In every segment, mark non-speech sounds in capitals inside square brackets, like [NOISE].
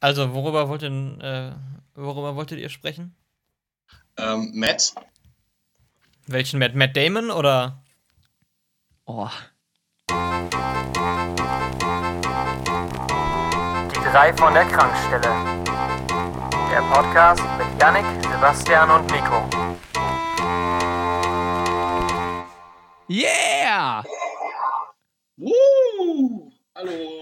Also, worüber, wollten, äh, worüber wolltet ihr sprechen? Ähm, Matt? Welchen Matt? Matt Damon oder? Oh. Die drei von der Krankstelle. Der Podcast mit Yannick, Sebastian und Nico. Yeah! Woo! Hallo.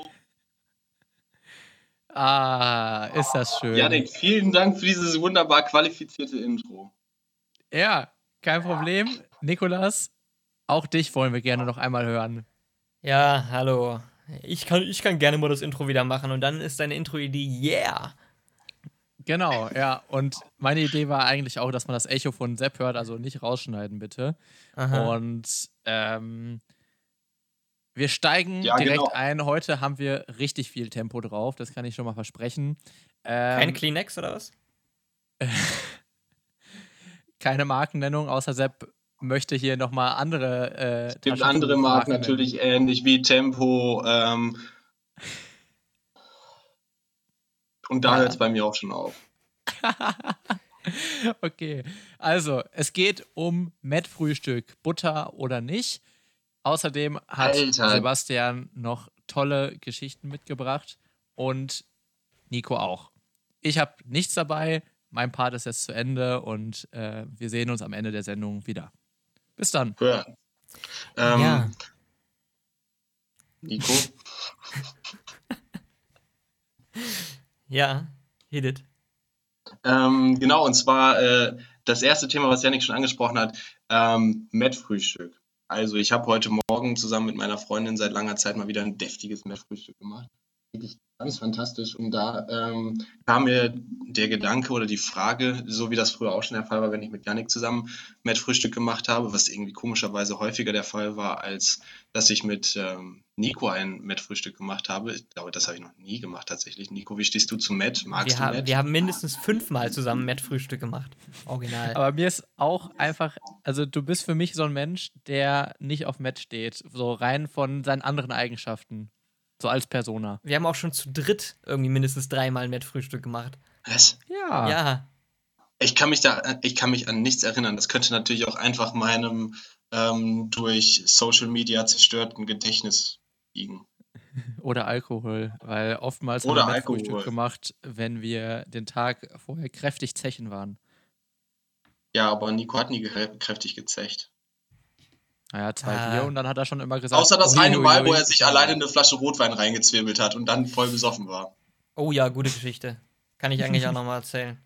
Ah, ist das schön. Janik, vielen Dank für dieses wunderbar qualifizierte Intro. Ja, kein Problem. Nikolas, auch dich wollen wir gerne noch einmal hören. Ja, hallo. Ich kann, ich kann gerne mal das Intro wieder machen und dann ist deine Intro-Idee Yeah. Genau, ja. Und meine Idee war eigentlich auch, dass man das Echo von Sepp hört, also nicht rausschneiden, bitte. Aha. Und ähm, wir steigen Ja, direkt genau. ein. Heute haben wir richtig viel Tempo drauf, das kann ich schon mal versprechen. Ähm, Kein Kleenex oder was? [LAUGHS] keine Markennennung, außer Sepp möchte hier nochmal andere. Äh, Es gibt andere Marken nennen. natürlich ähnlich wie Tempo. Ähm, und da Ja. hört es bei mir auch schon auf. [LAUGHS] Okay, also es geht um Met-Frühstück, Butter oder nicht. Außerdem hat Alter. Sebastian noch tolle Geschichten mitgebracht und Nico auch. Ich habe nichts dabei, mein Part ist jetzt zu Ende und äh, wir sehen uns am Ende der Sendung wieder. Bis dann. Hören. Ähm, ja. Nico? [LAUGHS] Ja, it. Ähm, genau, und zwar äh, das erste Thema, was Janik schon angesprochen hat, ähm, Met-Frühstück. Also ich habe heute Morgen zusammen mit meiner Freundin seit langer Zeit mal wieder ein deftiges Met-Frühstück gemacht. Wirklich ganz fantastisch. Und da ähm, kam mir der Gedanke oder die Frage, so wie das früher auch schon der Fall war, wenn ich mit Janik zusammen Met-Frühstück gemacht habe, was irgendwie komischerweise häufiger der Fall war, als dass ich mit ähm, Nico ein Met-Frühstück gemacht habe. Ich glaube, das habe ich noch nie gemacht tatsächlich. Nico, wie stehst du zu Met? Magst Wir du haben, Met? wir haben mindestens fünfmal zusammen Matt-Frühstück gemacht. Original. Aber mir ist auch einfach, also du bist für mich so ein Mensch, der nicht auf Met steht, so rein von seinen anderen Eigenschaften, so als Persona. Wir haben auch schon zu dritt irgendwie mindestens dreimal Matt-Frühstück gemacht. Was? Ja. Ja. Ich kann mich da, ich kann mich an nichts erinnern. Das könnte natürlich auch einfach meinem ähm, durch Social Media zerstörten Gedächtnis liegen. [LAUGHS] Oder Alkohol, weil oftmals Oder haben wir Alkohol. Frühstück gemacht, wenn wir den Tag vorher kräftig zechen waren. Ja, aber Nico hat nie kräftig gezecht. Naja, zwei Ah. Bier und dann hat er schon immer gesagt. Außer das ui, eine Mal, wo er sich alleine eine Flasche Rotwein reingezwirbelt hat und dann voll besoffen war. Oh ja, gute Geschichte. Kann ich eigentlich auch [LAUGHS] nochmal erzählen.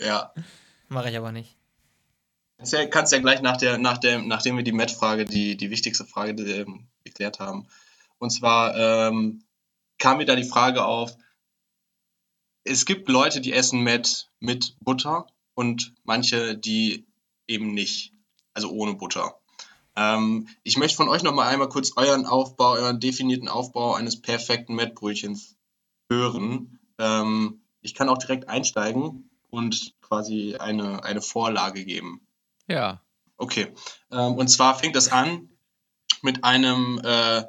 Ja. Mache ich aber nicht. Kannst ja, kannst ja gleich nach der, nach der, nachdem wir die Met-Frage, die, die wichtigste Frage ähm, geklärt haben. Und zwar ähm, kam mir da die Frage auf, es gibt Leute, die essen Met mit Butter und manche, die eben nicht, also ohne Butter. Ähm, ich möchte von euch nochmal einmal kurz euren Aufbau, euren definierten Aufbau eines perfekten Mettbrötchens hören. Ähm, ich kann auch direkt einsteigen und quasi eine, eine Vorlage geben. Ja. Okay. Ähm, und zwar fängt das an mit einem äh,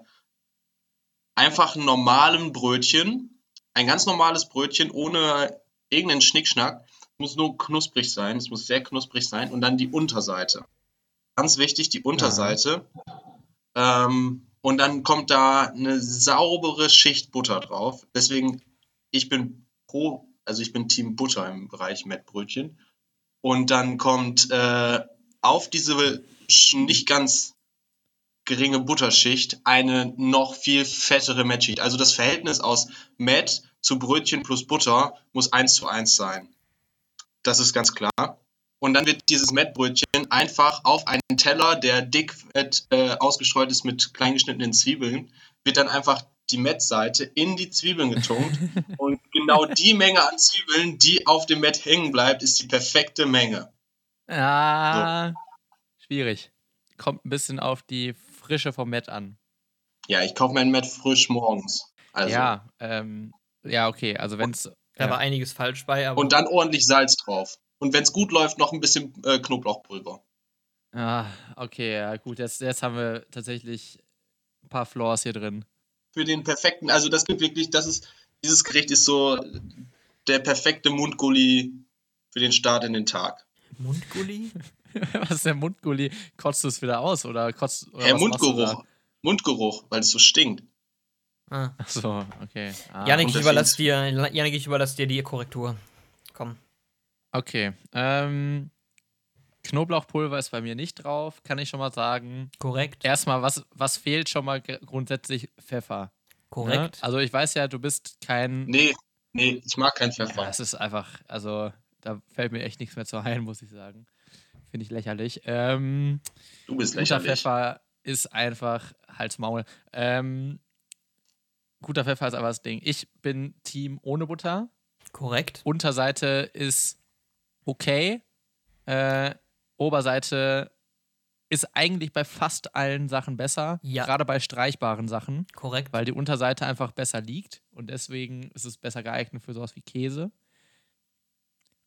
einfachen normalen Brötchen. Ein ganz normales Brötchen ohne irgendeinen Schnickschnack. Muss nur knusprig sein. Es muss sehr knusprig sein. Und dann die Unterseite. Ganz wichtig, die Unterseite. Ähm, und dann kommt da eine saubere Schicht Butter drauf. Deswegen, ich bin pro, also ich bin Team Butter im Bereich Mettbrötchen. Und dann kommt äh, auf diese nicht ganz geringe Butterschicht eine noch viel fettere Mettschicht. Also das Verhältnis aus Mett zu Brötchen plus Butter muss eins zu eins sein. Das ist ganz klar. Und dann wird dieses Mettbrötchen einfach auf einen Teller, der dick fett, äh, ausgestreut ist mit kleingeschnittenen Zwiebeln, wird dann einfach die Mettseite in die Zwiebeln getunkt. [LAUGHS] und genau die Menge an Zwiebeln, die auf dem Mett hängen bleibt, ist die perfekte Menge. Ah, schwierig. Kommt ein bisschen auf die Frische vom Met an. Ja, ich kaufe mein Mett frisch morgens. Also. Ja, ähm, ja, okay. Also wenn es. Da Ja. war einiges falsch bei, aber Und dann ordentlich Salz drauf. Und wenn es gut läuft, noch ein bisschen äh, Knoblauchpulver. Ah, okay, ja, gut. Jetzt, jetzt haben wir tatsächlich ein paar Flaws hier drin. Für den perfekten, also das gibt wirklich, das ist, dieses Gericht ist so der perfekte Mundgulli für den Start in den Tag. Mundgulli? [LAUGHS] Was ist der Mundgulli? Kotzt du es wieder aus oder kotzt oder Hey, was machst du Mundgeruch. Mundgeruch, weil es so stinkt. Ah. Ach so, okay. Ah, Janik, ich überlasse dir, Janik, ich überlasse dir die Korrektur. Komm. Okay. Ähm, Knoblauchpulver ist bei mir nicht drauf, kann ich schon mal sagen. Korrekt. Erstmal, was, was fehlt schon mal gr- grundsätzlich? Pfeffer. Korrekt. Ne? Also ich weiß ja, du bist kein. Nee, nee, ich mag keinen Ja, Pfeffer. es ist einfach, also da fällt mir echt nichts mehr zu ein, muss ich sagen. Finde ich lächerlich. Ähm, Du bist guter lächerlich. Pfeffer ist einfach Hals Maul. Ähm, guter Pfeffer ist aber das Ding. Ich bin Team ohne Butter. Korrekt. Unterseite ist okay. Äh, Oberseite ist eigentlich bei fast allen Sachen besser. Ja. Gerade bei streichbaren Sachen, Korrekt. weil die Unterseite einfach besser liegt und deswegen ist es besser geeignet für sowas wie Käse.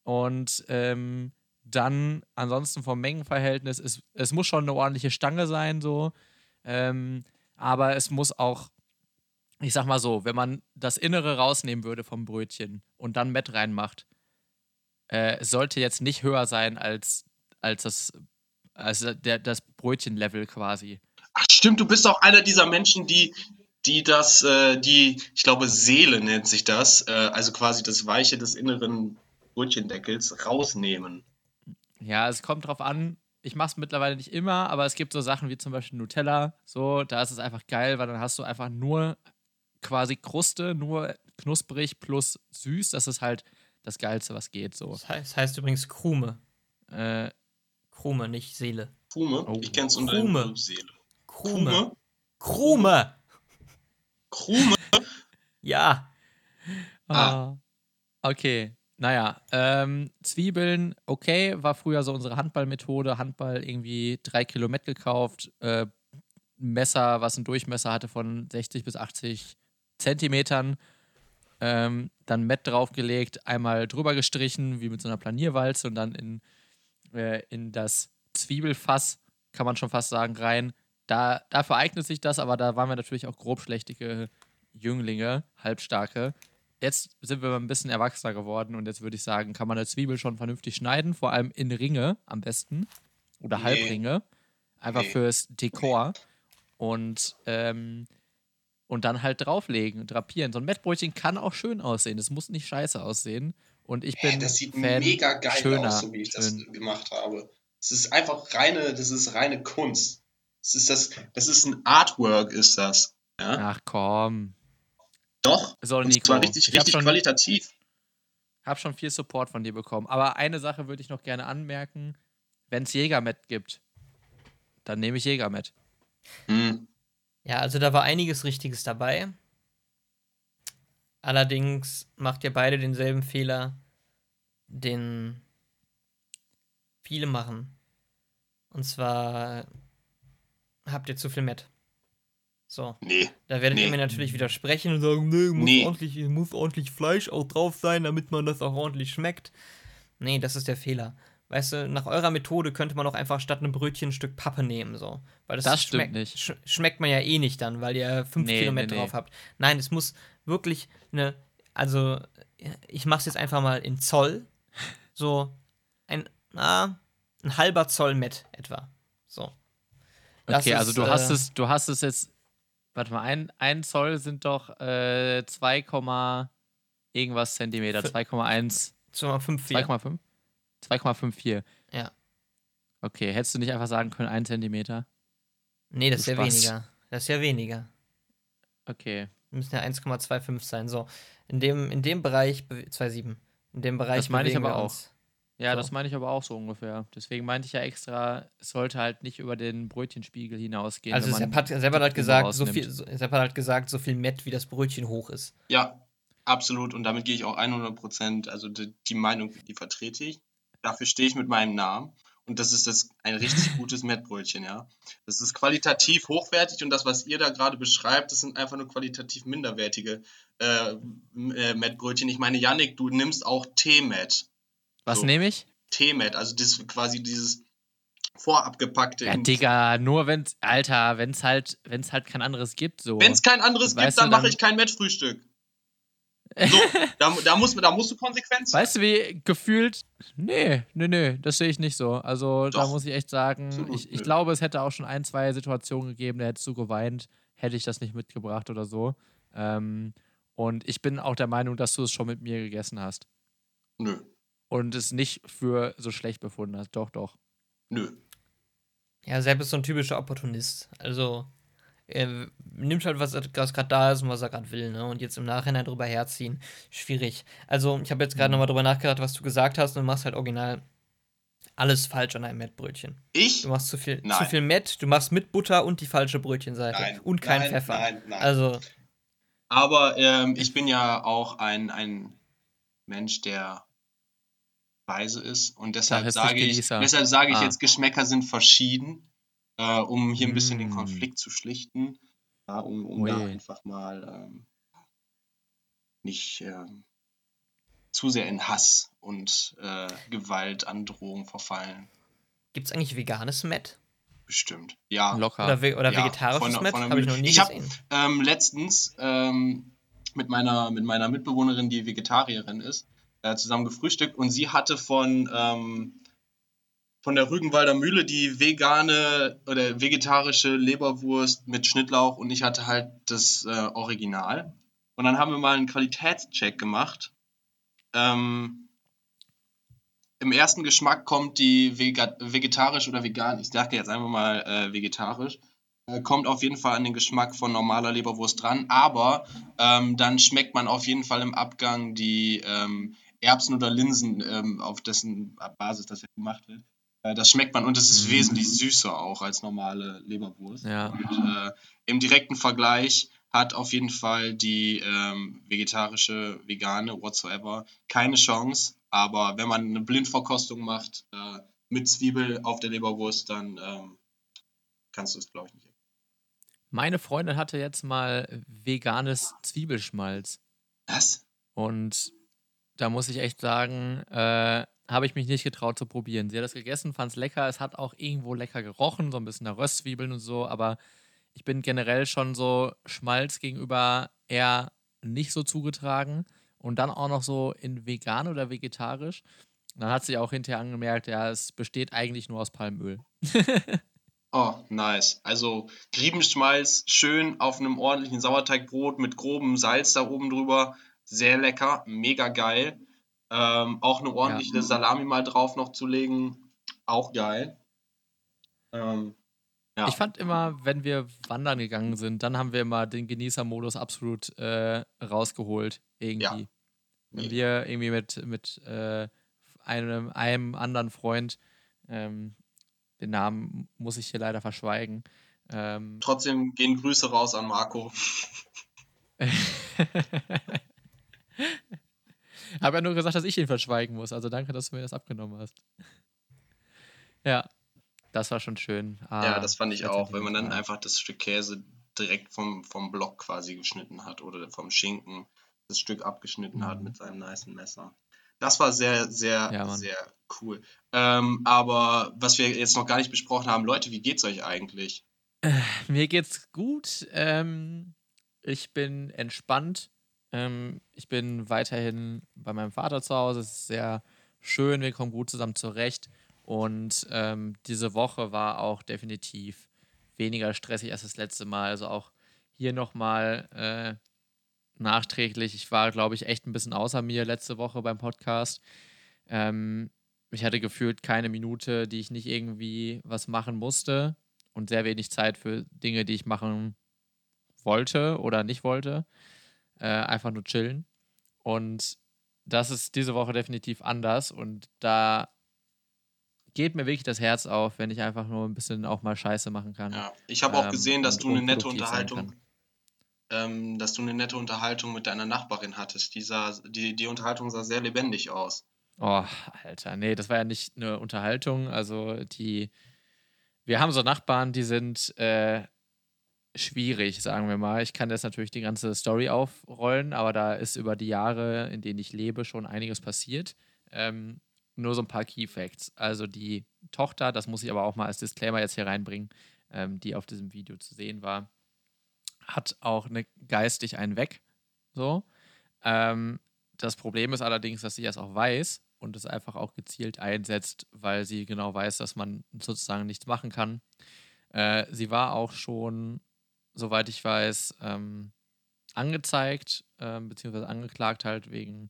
Und ähm, dann ansonsten vom Mengenverhältnis, es, es muss schon eine ordentliche Stange sein, so. Ähm, aber es muss auch, ich sag mal so, wenn man das Innere rausnehmen würde vom Brötchen und dann Mett reinmacht, äh, sollte jetzt nicht höher sein als, als das, als der, das Brötchenlevel quasi. Ach stimmt, du bist auch einer dieser Menschen, die, die das, äh, die, ich glaube, Seele nennt sich das, äh, also quasi das Weiche des inneren Brötchendeckels rausnehmen. Ja, es kommt drauf an. Ich mache es mittlerweile nicht immer, aber es gibt so Sachen wie zum Beispiel Nutella. So, da ist es einfach geil, weil dann hast du einfach nur quasi Kruste, nur knusprig plus süß. Das ist halt das Geilste, was geht. So. Das heißt, heißt übrigens Krume. Äh, Krume, nicht Seele. Krume, Oh. ich kenn's unter Krume. Seele. Krume. Krume? Krume. Krume? [LAUGHS] Ja. ah. Okay. Naja, ähm, Zwiebeln, okay, war früher so unsere Handballmethode. Handball irgendwie drei Kilo Met gekauft, äh, Messer, was einen Durchmesser hatte von 60 bis 80 Zentimetern. Ähm, dann Met draufgelegt, einmal drüber gestrichen, wie mit so einer Planierwalze und dann in, äh, in das Zwiebelfass, kann man schon fast sagen, rein. Da, dafür eignet sich das, aber da waren wir natürlich auch grobschlächtige Jünglinge, halbstarke. Jetzt sind wir ein bisschen erwachsener geworden und jetzt würde ich sagen, kann man eine Zwiebel schon vernünftig schneiden, vor allem in Ringe am besten oder Nee. Halbringe, einfach Nee. fürs Dekor und ähm, und dann halt drauflegen, drapieren. So ein Mettbrötchen kann auch schön aussehen. Es muss nicht scheiße aussehen. Und ich bin Hä, das sieht Fan mega geil schöner, aus, so wie ich das schön. gemacht habe. Es ist einfach reine, das ist reine Kunst. Das ist das, das ist ein Artwork, ist das. Ja? Ach komm. Doch. So, Und Nico. zwar richtig, richtig schon, qualitativ. hab schon viel Support von dir bekommen. Aber eine Sache würde ich noch gerne anmerken. Wenn es Jägermett gibt, dann nehme ich Jägermett. Hm. Ja, also da war einiges Richtiges dabei. Allerdings macht ihr beide denselben Fehler, den viele machen. Und zwar habt ihr zu viel Met. So, Nee. da werdet ihr Nee. mir natürlich widersprechen und sagen, nee, muss, Nee. ordentlich, muss ordentlich Fleisch auch drauf sein, damit man das auch ordentlich schmeckt. Nee, das ist der Fehler. Weißt du, nach eurer Methode könnte man auch einfach statt einem Brötchen ein Stück Pappe nehmen, so. Weil das, Das stimmt schmeckt, nicht. sch schmeckt man ja eh nicht dann, weil ihr 5 Nee, Kilometer nee, nee. drauf habt. Nein, es muss wirklich eine, also ich mach's jetzt einfach mal in Zoll. So ein, na, ein halber Zoll Met etwa. So. Das Okay, also ist, du hast äh, es, du hast es jetzt. Warte mal, ein, ein Zoll sind doch äh, 2, Komma irgendwas Zentimeter. Fü- 2,1. 2,54. 2,5? 2,54. Ja. Okay, hättest du nicht einfach sagen können, 1 Zentimeter? Nee, das ist ja weniger. Das ist ja weniger. Okay. Müssen ja 1,25 sein. So. In dem, in dem Bereich, be- 2,7. In dem Bereich. Das meine ich aber wir auch. uns. Ja, So. das meine ich aber auch so ungefähr. Deswegen meinte ich ja extra, es sollte halt nicht über den Brötchenspiegel hinausgehen. Also Sepp hat, Sepp hat halt die gesagt, so viel, so, Sepp hat halt gesagt, so viel Met, wie das Brötchen hoch ist. Ja, absolut. Und damit gehe ich auch 100 Prozent. Also die, die Meinung, die vertrete ich. Dafür stehe ich mit meinem Namen. Und das ist das ein richtig [LAUGHS] gutes Mettbrötchen, ja. Das ist qualitativ hochwertig und das, was ihr da gerade beschreibt, das sind einfach nur qualitativ minderwertige äh, äh, Mettbrötchen. Ich meine, Yannick, du nimmst auch Teemett. Was so. nehme ich? Teemett, also das quasi dieses vorabgepackte. Ja, Digga, nur wenn's, Alter, wenn's halt, wenn's halt kein anderes gibt, so. Wenn es kein anderes Weißt gibt, du, dann mache dann- ich kein Mettfrühstück. So, [LAUGHS] da, da, muss, da musst du konsequent sein. Weißt du, wie gefühlt? Nee, nee, nee, das sehe ich nicht so. Also da Doch. muss ich echt sagen, Absolut, ich, ich glaube, es hätte auch schon ein, zwei Situationen gegeben, da hättest du geweint, hätte ich das nicht mitgebracht oder so. Ähm, und ich bin auch der Meinung, dass du es schon mit mir gegessen hast. Nö, Und es nicht für so schlecht befunden hast. Doch, doch. nö. Ja, Sepp ist so ein typischer Opportunist. Also, er nimmt halt, was gerade da ist und was er gerade will, ne? Und jetzt im Nachhinein drüber herziehen, schwierig. Also, ich habe jetzt gerade nochmal drüber nachgedacht, was du gesagt hast, und du machst halt original alles falsch an einem Mettbrötchen. Ich? Du machst zu viel, zu viel Mett, du machst mit Butter und die falsche Brötchenseite. Nein. Und kein nein, Pfeffer. Nein, nein. Also, Aber ähm, ich bin ja auch ein, ein Mensch, der weise ist. Und deshalb sage ich, deshalb sage ich Ah. jetzt, Geschmäcker sind verschieden, äh, um hier ein bisschen den Mm. Konflikt zu schlichten. Ja, um um da einfach mal ähm, nicht ähm, zu sehr in Hass und äh, Gewalt, Androhung verfallen. gibt es eigentlich veganes Mett? Bestimmt. Ja. Locker. Oder, ve oder Ja, vegetarisches der Habe ich noch nie Ich hab- gesehen. ähm, letztens ähm, mit, meiner, mit meiner Mitbewohnerin, die Vegetarierin ist, äh, zusammen gefrühstückt und sie hatte von, ähm, von der Rügenwalder Mühle die vegane oder vegetarische Leberwurst mit Schnittlauch und ich hatte halt das äh, Original. Und dann haben wir mal einen Qualitätscheck gemacht. Ähm, Im ersten Geschmack kommt die Vega vegetarisch oder vegan, ich sage jetzt einfach mal äh, vegetarisch, äh, kommt auf jeden Fall an den Geschmack von normaler Leberwurst dran, aber ähm, dann schmeckt man auf jeden Fall im Abgang die ähm, Erbsen oder Linsen, ähm, auf dessen Basis das ja gemacht wird. Äh, das schmeckt man und es ist Mhm. wesentlich süßer auch als normale Leberwurst. Ja. Und, äh, Im direkten Vergleich hat auf jeden Fall die ähm, vegetarische, vegane, whatsoever, keine Chance. Aber wenn man eine Blindverkostung macht äh, mit Zwiebel auf der Leberwurst, dann ähm, kannst du es, glaube ich, nicht. Meine Freundin hatte jetzt mal veganes Zwiebelschmalz. Was? Und da muss ich echt sagen, äh, habe ich mich nicht getraut zu probieren. Sie hat das gegessen, fand es lecker. Es hat auch irgendwo lecker gerochen, so ein bisschen nach Röstzwiebeln und so. Aber ich bin generell schon so Schmalz gegenüber eher nicht so zugetragen. Und dann auch noch so in vegan oder vegetarisch. Dann hat sie auch hinterher angemerkt, ja, es besteht eigentlich nur aus Palmöl. [LAUGHS] Oh, nice. Also Griebenschmalz schön auf einem ordentlichen Sauerteigbrot mit grobem Salz da oben drüber. Sehr lecker, mega geil. Ähm, auch eine ordentliche Salami mal drauf noch zu legen, auch geil. Ähm, ja. Ich fand immer, wenn wir wandern gegangen sind, dann haben wir immer den Genießermodus absolut äh, rausgeholt. Irgendwie. Ja. Wenn wir irgendwie mit, mit äh, einem, einem anderen Freund, ähm, den Namen muss ich hier leider verschweigen, ähm, Trotzdem gehen Grüße raus an Marco. [LAUGHS] [LAUGHS] habe ja nur gesagt, dass ich ihn verschweigen muss. Also danke, dass du mir das abgenommen hast. Ja, das war schon schön. Ah, ja, das fand ich auch, wenn man dann einfach das Stück Käse direkt vom, vom Block quasi geschnitten hat oder vom Schinken das Stück abgeschnitten hat Mhm. mit seinem nicen Messer. Das war sehr, sehr, Ja, sehr cool. Ähm, aber was wir jetzt noch gar nicht besprochen haben, Leute, wie geht's euch eigentlich? Mir geht's gut. Ähm, ich bin entspannt. Ähm, ich bin weiterhin bei meinem Vater zu Hause. Es ist sehr schön. Wir kommen gut zusammen zurecht. Und ähm, diese Woche war auch definitiv weniger stressig als das letzte Mal. Also auch hier nochmal äh, nachträglich. Ich war, glaube ich, echt ein bisschen außer mir letzte Woche beim Podcast. Ähm, ich hatte gefühlt keine Minute, die ich nicht irgendwie was machen musste und sehr wenig Zeit für Dinge, die ich machen wollte oder nicht wollte. Äh, einfach nur chillen. Und das ist diese Woche definitiv anders und da geht mir wirklich das Herz auf, wenn ich einfach nur ein bisschen auch mal Scheiße machen kann. Ja, ich habe auch Ähm, gesehen, dass du eine nette Unterhaltung, ähm, dass du eine nette Unterhaltung mit deiner Nachbarin hattest. Die, sah, die, die Unterhaltung sah sehr lebendig aus. Oh, Alter, nee, das war ja nicht eine Unterhaltung. Also die, wir haben so Nachbarn, die sind äh, schwierig, sagen wir mal. Ich kann jetzt natürlich die ganze Story aufrollen, aber da ist über die Jahre, in denen ich lebe, schon einiges passiert. Ähm, nur so ein paar Key Facts. Also die Tochter, das muss ich aber auch mal als Disclaimer jetzt hier reinbringen, ähm, die auf diesem Video zu sehen war, hat auch eine, geistig einen weg. So. Ähm, das Problem ist allerdings, dass sie das auch weiß und es einfach auch gezielt einsetzt, weil sie genau weiß, dass man sozusagen nichts machen kann. Äh, sie war auch schon, soweit ich weiß, ähm, angezeigt, äh, beziehungsweise angeklagt halt wegen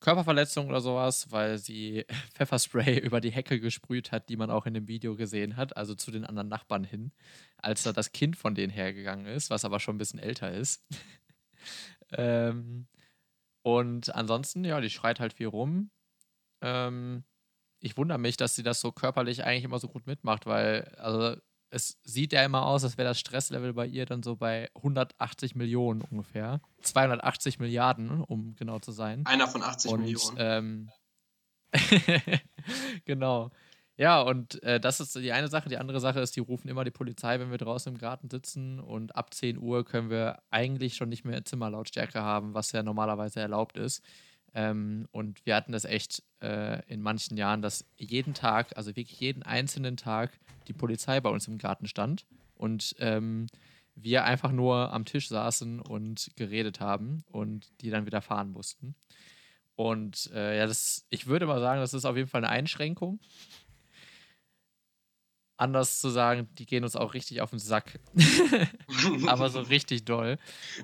Körperverletzung oder sowas, weil sie [LAUGHS] Pfefferspray [LAUGHS] über die Hecke gesprüht hat, die man auch in dem Video gesehen hat, also zu den anderen Nachbarn hin, als da das Kind von denen hergegangen ist, was aber schon ein bisschen älter ist. [LAUGHS] ähm, und ansonsten, ja, die schreit halt viel rum. Ähm, ich wundere mich, dass sie das so körperlich eigentlich immer so gut mitmacht, weil, also es sieht ja immer aus, als wäre das Stresslevel bei ihr dann so bei 180 Millionen ungefähr. 280 Milliarden, um genau zu sein. Einer von 80 und, Millionen. Ähm, [LAUGHS] genau. Ja, und äh, das ist die eine Sache. Die andere Sache ist, die rufen immer die Polizei, wenn wir draußen im Garten sitzen. Und ab 10 Uhr können wir eigentlich schon nicht mehr Zimmerlautstärke haben, was ja normalerweise erlaubt ist. Ähm, und wir hatten das echt äh, in manchen Jahren, dass jeden Tag, also wirklich jeden einzelnen Tag, die Polizei bei uns im Garten stand und ähm, wir einfach nur am Tisch saßen und geredet haben und die dann wieder fahren mussten. Und äh, ja, das, ich würde mal sagen, das ist auf jeden Fall eine Einschränkung anders zu sagen, die gehen uns auch richtig auf den Sack. [LAUGHS] Aber so richtig doll.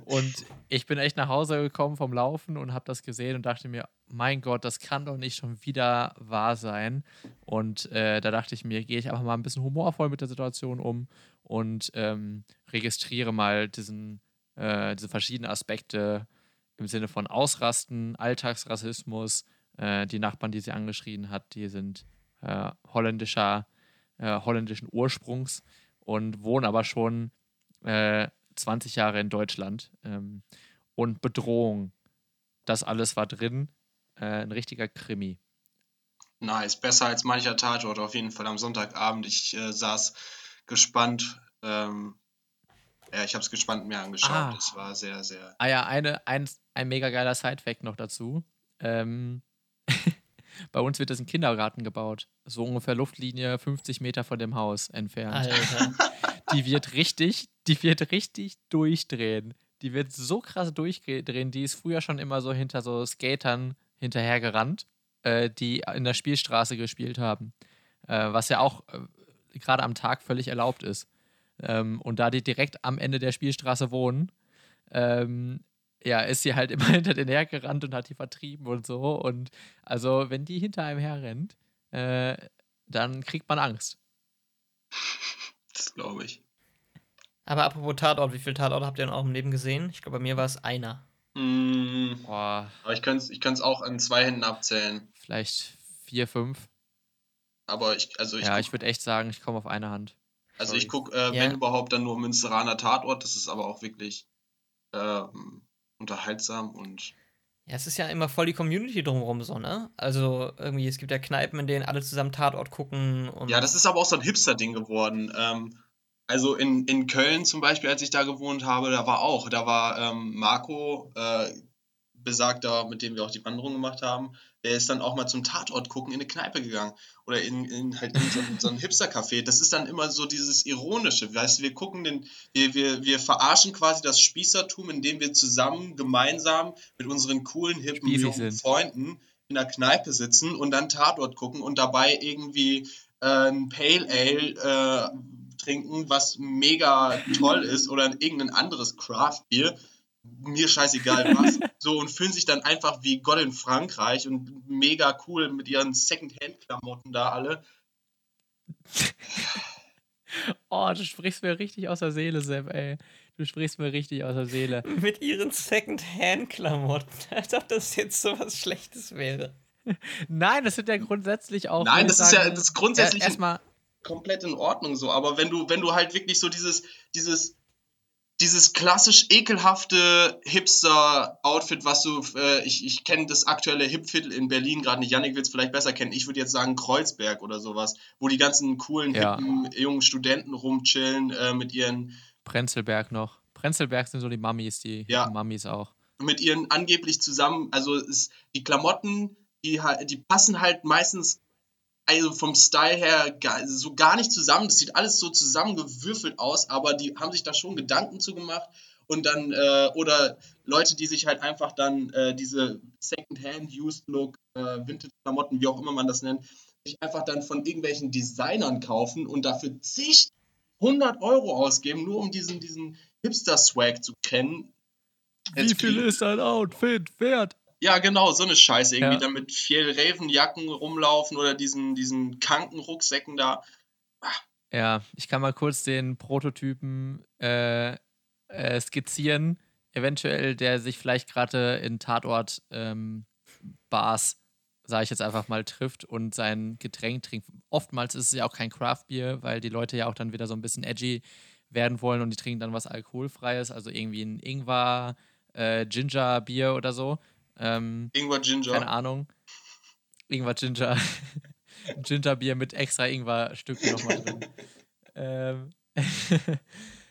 Und ich bin echt nach Hause gekommen vom Laufen und habe das gesehen und dachte mir, mein Gott, das kann doch nicht schon wieder wahr sein. Und äh, da dachte ich mir, gehe ich einfach mal ein bisschen humorvoll mit der Situation um und ähm, registriere mal diesen, äh, diese verschiedenen Aspekte im Sinne von Ausrasten, Alltagsrassismus. Äh, die Nachbarn, die sie angeschrien hat, die sind äh, holländischer äh, holländischen Ursprungs und wohnen aber schon äh, 20 Jahre in Deutschland. Ähm, und Bedrohung, das alles war drin. Äh, ein richtiger Krimi. Nice, besser als mancher Tatort auf jeden Fall am Sonntagabend. Ich äh, saß gespannt. Ähm, ja, ich habe es gespannt mir angeschaut. Ah. Es war sehr, sehr. Ah ja, eine, ein, ein mega geiler Sidefact noch dazu. Ähm, [LAUGHS] bei uns wird das ein Kindergarten gebaut. So ungefähr Luftlinie 50 Meter von dem Haus entfernt. Alter. [LAUGHS] Die wird richtig, die wird richtig durchdrehen. Die wird so krass durchdrehen. Die ist früher schon immer so hinter so Skatern hinterhergerannt, äh, die in der Spielstraße gespielt haben. Äh, was ja auch äh, gerade am Tag völlig erlaubt ist. Ähm, und da die direkt am Ende der Spielstraße wohnen, ähm, ja, ist sie halt [LAUGHS] immer hinter den hergerannt und hat die vertrieben und so. Und also, wenn die hinter einem herrennt, äh, dann kriegt man Angst. Das glaube ich. Aber apropos Tatort, wie viele Tatorte habt ihr in eurem Leben gesehen? Ich glaube, bei mir war es einer. Mm, Boah, aber ich könnte es ich auch an zwei Händen abzählen. vielleicht vier, fünf. Aber ich, also ich ja, ich würde echt sagen, ich komme auf eine Hand. Also Sorry. ich gucke, äh, Ja. wenn überhaupt, dann nur Münsteraner Tatort. Das ist aber auch wirklich ähm, unterhaltsam und Ja, es ist ja immer voll die Community drumherum so, ne? Also irgendwie, es gibt ja Kneipen, in denen alle zusammen Tatort gucken und. ja, das ist aber auch so ein Hipster-Ding geworden. Ähm, also in, in Köln zum Beispiel, als ich da gewohnt habe, da war auch, da war ähm, Marco, äh, besagter, mit dem wir auch die Wanderung gemacht haben, der ist dann auch mal zum Tatort gucken in eine Kneipe gegangen oder in, in halt in so, ein- so ein Hipster-Café. Das ist dann immer so dieses Ironische, weißt du, wir gucken den, wir, wir, wir verarschen quasi das Spießertum, indem wir zusammen, gemeinsam mit unseren coolen, hippen, jungen. Freunden in der Kneipe sitzen und dann Tatort gucken und dabei irgendwie äh, ein Pale Ale äh, trinken, was mega toll ist oder irgendein anderes Craft-Bier. Mir scheißegal was. [LAUGHS] So und fühlen sich dann einfach wie Gott in Frankreich und mega cool mit ihren Second-Hand-Klamotten da alle. Oh, du sprichst mir richtig aus der Seele, Sepp, ey. Du sprichst mir richtig aus der Seele. Mit ihren Second-Hand-Klamotten. [LAUGHS] Als ob das jetzt so was Schlechtes wäre. Nein, das sind ja grundsätzlich auch. Nein, das ist ja- sagen, das ist grundsätzlich- Erstmal, komplett in Ordnung so, aber wenn du, wenn du halt wirklich so dieses, dieses, dieses klassisch ekelhafte Hipster-Outfit, was du, äh, ich, ich kenne das aktuelle Hipviertel in Berlin gerade nicht, Yannick wird es vielleicht besser kennen, ich würde jetzt sagen Kreuzberg oder sowas, wo die ganzen coolen, Ja. hippen, jungen Studenten rumchillen äh, mit ihren, Prenzlberg noch. Prenzlberg sind so die Mummies, die Ja. Mummies auch. mit ihren angeblich zusammen, also es, die Klamotten, die, die passen halt meistens also vom Style her gar, so gar nicht zusammen. Das sieht alles so zusammengewürfelt aus, aber die haben sich da schon Gedanken zu gemacht und dann, äh, oder Leute, die sich halt einfach dann äh, diese Second-Hand, Used-Look, äh, Vintage-Klamotten, wie auch immer man das nennt, sich einfach dann von irgendwelchen Designern kaufen und dafür zig 100 Euro ausgeben, nur um diesen, diesen Hipster-Swag zu kennen. Jetzt krieg- ist ein Outfit wert? Ja, genau, so eine Scheiße irgendwie, Ja. damit viel Ravenjacken rumlaufen oder diesen, diesen kranken Rucksäcken da. Ja, ich kann mal kurz den Prototypen äh, äh, skizzieren, eventuell, der sich vielleicht gerade in Tatort ähm, Bars, sage ich jetzt einfach mal, trifft und sein Getränk trinkt. Oftmals ist es ja auch kein Craft-Bier, weil die Leute ja auch dann wieder so ein bisschen edgy werden wollen und die trinken dann was Alkoholfreies, also irgendwie ein Ingwer, äh, Ginger-Bier oder so. Ähm, Ingwer Ginger. keine Ahnung. Ingwer Ginger. [LAUGHS] Gingerbier mit extra Ingwer-Stücken nochmal drin. [LAUGHS] ähm, [LAUGHS]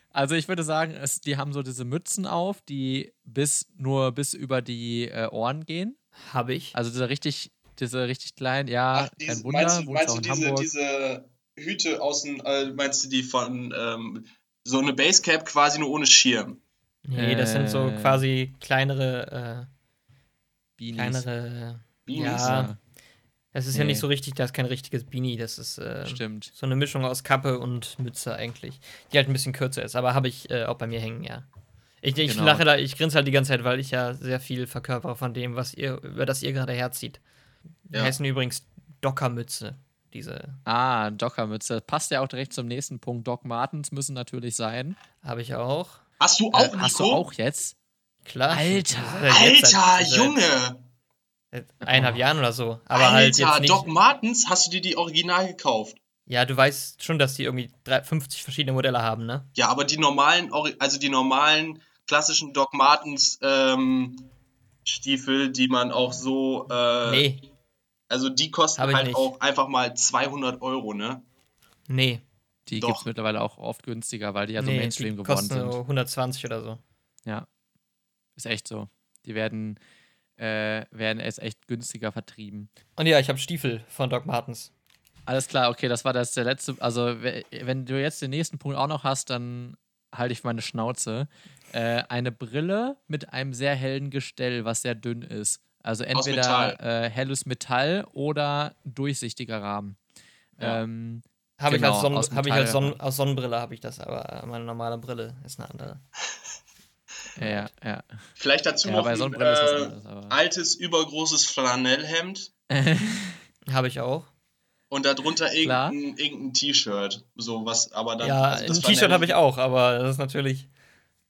also ich würde sagen, es, die haben so diese Mützen auf, die bis nur bis über die äh, Ohren gehen. Habe ich. Also diese richtig, diese richtig kleinen, ja, Ach, kein diese, Wunder, meinst du, meinst du diese, Hamburg. diese Hüte außen, äh, meinst du die von ähm, so eine Basecap quasi nur ohne Schirm? Nee, das sind so Äh. quasi kleinere, äh, Beanies. kleinere. Beanies? Ja, das ist ja Nee. nicht so richtig, das ist kein richtiges Beanie, das ist äh, Stimmt. so eine Mischung aus Kappe und Mütze eigentlich, die halt ein bisschen kürzer ist, aber habe ich äh, auch bei mir hängen, ja. Ich, ich Genau. lache da, ich grinse halt die ganze Zeit, weil ich ja sehr viel verkörpere von dem, was ihr, über das ihr gerade herzieht. Die Ja. heißen übrigens Dockermütze, diese Ah, Dockermütze. Passt ja auch direkt zum nächsten Punkt. Doc Martens müssen natürlich sein. habe ich auch. Hast du auch, Äh, hast du Nico? auch jetzt? Klar. Alter. Alter, seit- Junge! Seit eineinhalb Jahren oder so. Aber halt Alter, jetzt nicht. Doc Martens, hast du dir die original gekauft? Ja, du weißt schon, dass die irgendwie drei- 50 verschiedene Modelle haben, ne? Ja, aber die normalen, also die normalen klassischen Doc Martens ähm, Stiefel, die man auch so, äh, Nee, also die kosten halt nicht. auch einfach mal 200 Euro, ne? nee. Die gibt es mittlerweile auch oft günstiger, weil die ja so nee, Mainstream die geworden kosten sind. so 120 oder so. Ja. Ist echt so. Die werden, äh, werden erst echt günstiger vertrieben. Und ja, ich habe Stiefel von Doc Martens. Alles klar, okay, das war das der letzte. Also, we- wenn du jetzt den nächsten Punkt auch noch hast, dann halte ich meine Schnauze. Äh, eine Brille mit einem sehr hellen Gestell, was sehr dünn ist. Also entweder äh, helles Metall oder durchsichtiger Rahmen. Ja. Ähm, Habe Genau, ich, als, Sonnen aus hab ich als, Metall. Sonnen aus Sonnenbrille habe ich das, aber meine normale Brille ist eine andere. Ja, ja, ja. Vielleicht dazu Ja, noch ein äh, anderes. Altes, übergroßes Flanellhemd [LAUGHS] Habe ich auch. und darunter irgendein, irgendein T-Shirt. So was, aber dann. ja, also das ein T-Shirt habe ich auch, aber das ist natürlich.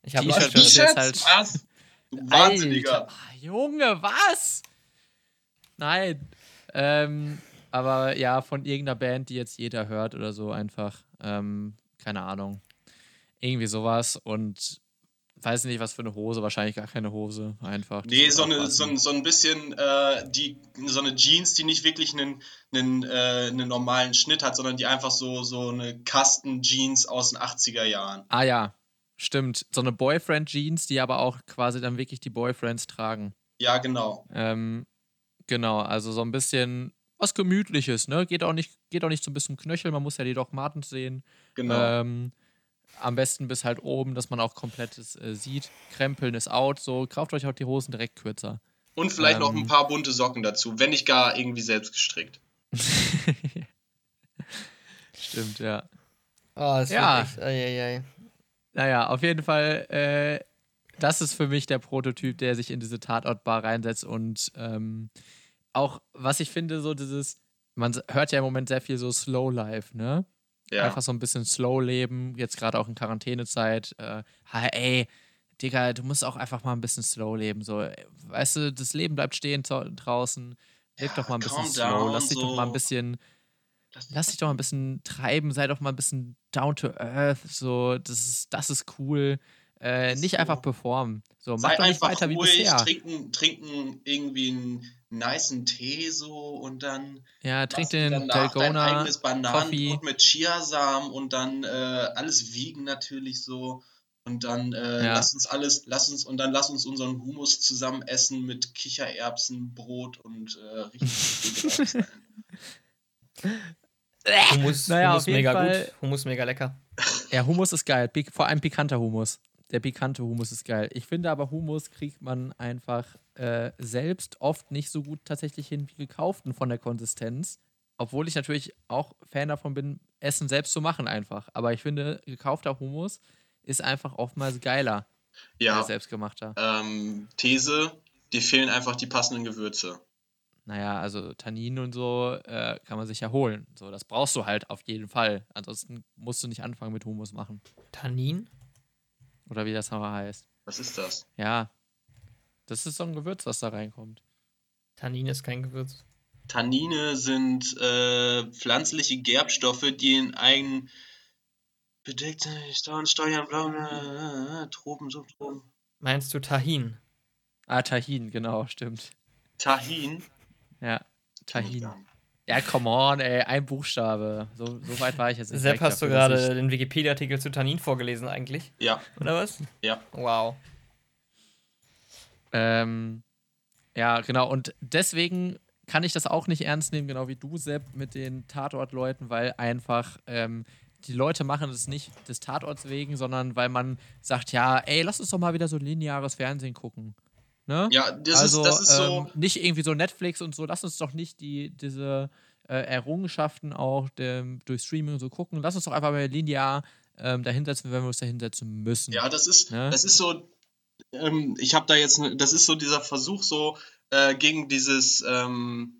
Ich habe T-Shirt T-Shirt. ist jetzt T-Shirts? halt- Was? Wahnsinniger. Alter, ah, Junge, was? Nein. Ähm, aber ja, von irgendeiner Band, die jetzt jeder hört oder so einfach. Ähm, keine Ahnung. Irgendwie sowas und weiß nicht, was für eine Hose, wahrscheinlich gar keine Hose. Einfach. Nee, so, eine, so, ein- so ein bisschen äh, die, so eine Jeans, die nicht wirklich einen, einen, äh, einen normalen Schnitt hat, sondern die einfach so, so eine Kasten-Jeans aus den 80er Jahren. Ah ja, stimmt. So eine Boyfriend-Jeans, die aber auch quasi dann wirklich die Boyfriends tragen. Ja, genau. Ähm, genau, also so ein bisschen was Gemütliches, ne? Geht auch nicht, geht auch nicht so bis zum Knöchel, man muss ja die Doc Martens sehen. genau. Ähm, am besten bis halt oben, dass man auch komplettes äh, sieht. Krempeln ist out, so kauft euch auch die Hosen direkt kürzer. Und vielleicht noch ähm, ein paar bunte Socken dazu, wenn nicht gar irgendwie selbst gestrickt. [LAUGHS] Stimmt, ja. Oh, es Ja. wird echt. Eieiei. Naja, auf jeden Fall, äh, das ist für mich der Prototyp, der sich in diese Tatortbar reinsetzt und ähm, auch, was ich finde, so dieses, man hört ja im Moment sehr viel so Slow Life, ne? Ja. Einfach so ein bisschen Slow leben, jetzt gerade auch in Quarantänezeit. Äh, ha, ey, Digga, du musst auch einfach mal ein bisschen Slow leben. So, äh, weißt du, das Leben bleibt stehen draußen. Leb Ja, doch mal ein bisschen slow. down, Lass dich doch mal ein so. bisschen, Lass lass dich doch mal ein bisschen treiben. Sei doch mal ein bisschen down to earth. So, das ist, das ist cool. Äh, nicht So. einfach performen. So, mach Sei doch nicht weiter wie ruhig, bisher. trinken, trinken irgendwie einen nicen Tee so und dann Ja, trink den danach dein Dalgona eigenes Coffee. Bananenbrot mit Chiasamen und dann äh, alles wiegen natürlich so und dann äh, Ja. lass uns alles, lass uns und dann lass uns unseren Humus zusammen essen mit Kichererbsen, Brot und äh, richtig. [LAUGHS] Hummus, Naja, jeden mega Fall- gut. Hummus mega lecker. Ja, Hummus ist geil. Pik vor allem pikanter Hummus. der pikante Hummus ist geil. Ich finde aber, Hummus kriegt man einfach äh, selbst oft nicht so gut tatsächlich hin wie gekauften von der Konsistenz. Obwohl ich natürlich auch Fan davon bin, Essen selbst zu machen einfach. Aber ich finde, gekaufter Hummus ist einfach oftmals geiler Ja, als selbstgemachter. ähm, These, dir fehlen einfach die passenden Gewürze. Naja, also Tannin und so äh, kann man sich ja holen. So, das brauchst du halt auf jeden Fall. Ansonsten musst du nicht anfangen mit Hummus machen. Tannin? Oder wie das aber heißt. Was ist das? Ja. Das ist so ein Gewürz, was da reinkommt. Tannin ist kein Gewürz. Tannine sind äh, pflanzliche Gerbstoffe, die in einen bedeckten Steuern, Steuern, blauen äh, Tropen, Subtropen. Meinst du Tahin? Ah, Tahin, genau, stimmt. Tahin. Ja, Tahin. Ja, come on, ey, ein Buchstabe. So, so weit war ich jetzt nicht. Sepp, hast du gerade den Wikipedia-Artikel zu Tannin vorgelesen eigentlich? Ja, Oder was? ja. Wow. Ähm, ja, genau. Und deswegen kann ich das auch nicht ernst nehmen, genau wie du, Sepp, mit den Tatortleuten, weil einfach ähm, die Leute machen es nicht des Tatorts wegen, sondern weil man sagt, ja, ey, lass uns doch mal wieder so lineares Fernsehen gucken. Ne? Ja, das also ist, das ist so. ähm, nicht irgendwie so Netflix und so. Lass uns doch nicht die, diese äh, Errungenschaften auch dem, durch Streaming und so gucken. Lass uns doch einfach mal linear ähm, dahinsetzen, wenn wir uns dahinsetzen müssen. Ja, das ist, Ne? das ist so, ähm, ich habe da jetzt, ne, das ist so dieser Versuch so äh, gegen dieses ähm,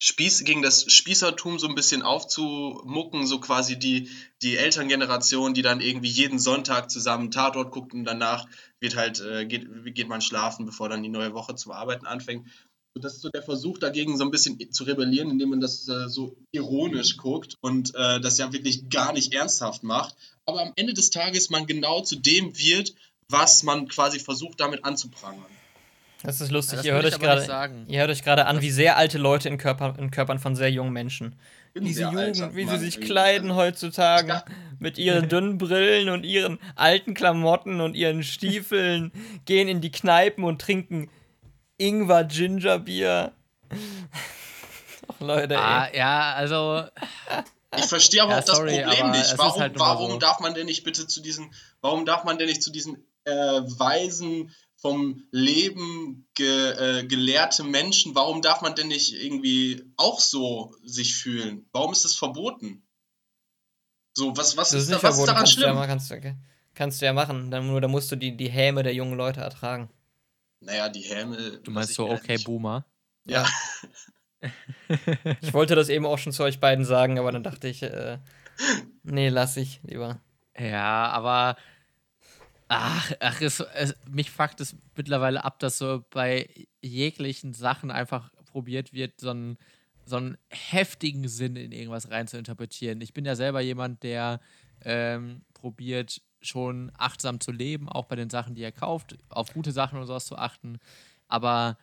Spieß, gegen das Spießertum so ein bisschen aufzumucken, so quasi die, die Elterngeneration, die dann irgendwie jeden Sonntag zusammen Tatort guckt und danach wird halt, äh, geht, geht man schlafen, bevor dann die neue Woche zum Arbeiten anfängt. So, das ist so der Versuch dagegen so ein bisschen zu rebellieren, indem man das äh, so ironisch guckt und äh, das ja wirklich gar nicht ernsthaft macht. Aber am Ende des Tages man genau zu dem wird, was man quasi versucht damit anzuprangern. Das ist lustig. Ja, das ihr, hört euch gerade, sagen. ihr hört euch gerade an, wie sehr alte Leute in, Körper, in Körpern von sehr jungen Menschen. Diese sehr Jugend, wie sie sich kleiden heutzutage. Ja. Mit ihren dünnen Brillen und ihren alten Klamotten und ihren Stiefeln. [LAUGHS] gehen in die Kneipen und trinken Ingwer Gingerbier. Ach, Leute, ey. Ah, ja, also Ich verstehe aber Ja, auch das sorry, Problem aber nicht. Warum, halt warum so. darf man denn nicht bitte zu diesen, warum darf man denn nicht zu diesen äh, weisen, vom Leben ge, äh, gelehrte Menschen, warum darf man denn nicht irgendwie auch so sich fühlen? Warum ist das verboten? So, was, was, Das ist, ist da, nicht was ist verboten. daran Kannst du, ja, schlimm? kannst, du- kannst du ja machen. Dann, nur da musst du die, die Häme der jungen Leute ertragen. Naja, die Häme. du meinst so, okay, Boomer. Ja. Ich wollte das eben auch schon zu euch beiden sagen, aber dann dachte ich, äh, nee, lass ich lieber. Ja, aber ach, ach es, es, mich fuckt es mittlerweile ab, dass so bei jeglichen Sachen einfach probiert wird, so einen, so einen heftigen Sinn in irgendwas rein zu interpretieren. Ich bin ja selber jemand, der ähm, probiert, schon achtsam zu leben, auch bei den Sachen, die er kauft, auf gute Sachen und sowas zu achten. Aber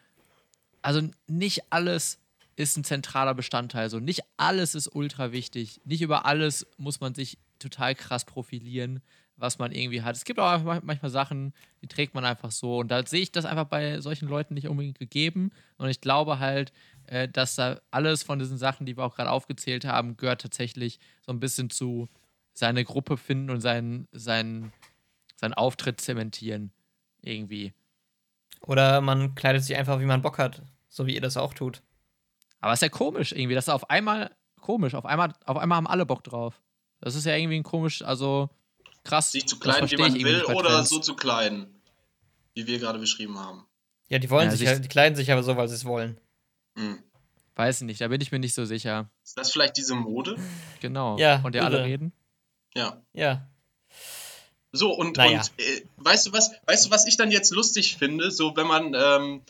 also nicht alles ist ein zentraler Bestandteil. So nicht alles ist ultra wichtig. Nicht über alles muss man sich total krass profilieren, was man irgendwie hat. Es gibt auch einfach manchmal Sachen, die trägt man einfach so. Und da sehe ich das einfach bei solchen Leuten nicht unbedingt gegeben. Und ich glaube halt, äh, dass da alles von diesen Sachen, die wir auch gerade aufgezählt haben, gehört tatsächlich so ein bisschen zu seine Gruppe finden und seinen, seinen, seinen Auftritt zementieren. Irgendwie. Oder man kleidet sich einfach, wie man Bock hat. So wie ihr das auch tut. Aber ist ja komisch irgendwie. Das ist auf einmal komisch. Auf einmal, auf einmal haben alle Bock drauf. Das ist ja irgendwie ein komisch, also krass. Sich zu Das kleiden, wie man will, oder Trends. so zu kleiden. Wie wir gerade beschrieben haben. Ja, die wollen Ja, sich, ja, die kleiden sich aber so, weil sie es wollen. Hm. Weiß ich nicht, da bin ich mir nicht so sicher. Ist das vielleicht diese Mode? Genau. Ja, Von der alle reden. Ja. Ja. So, und, Naja. und äh, weißt du was, weißt du, was ich dann jetzt lustig finde? So, wenn man ähm,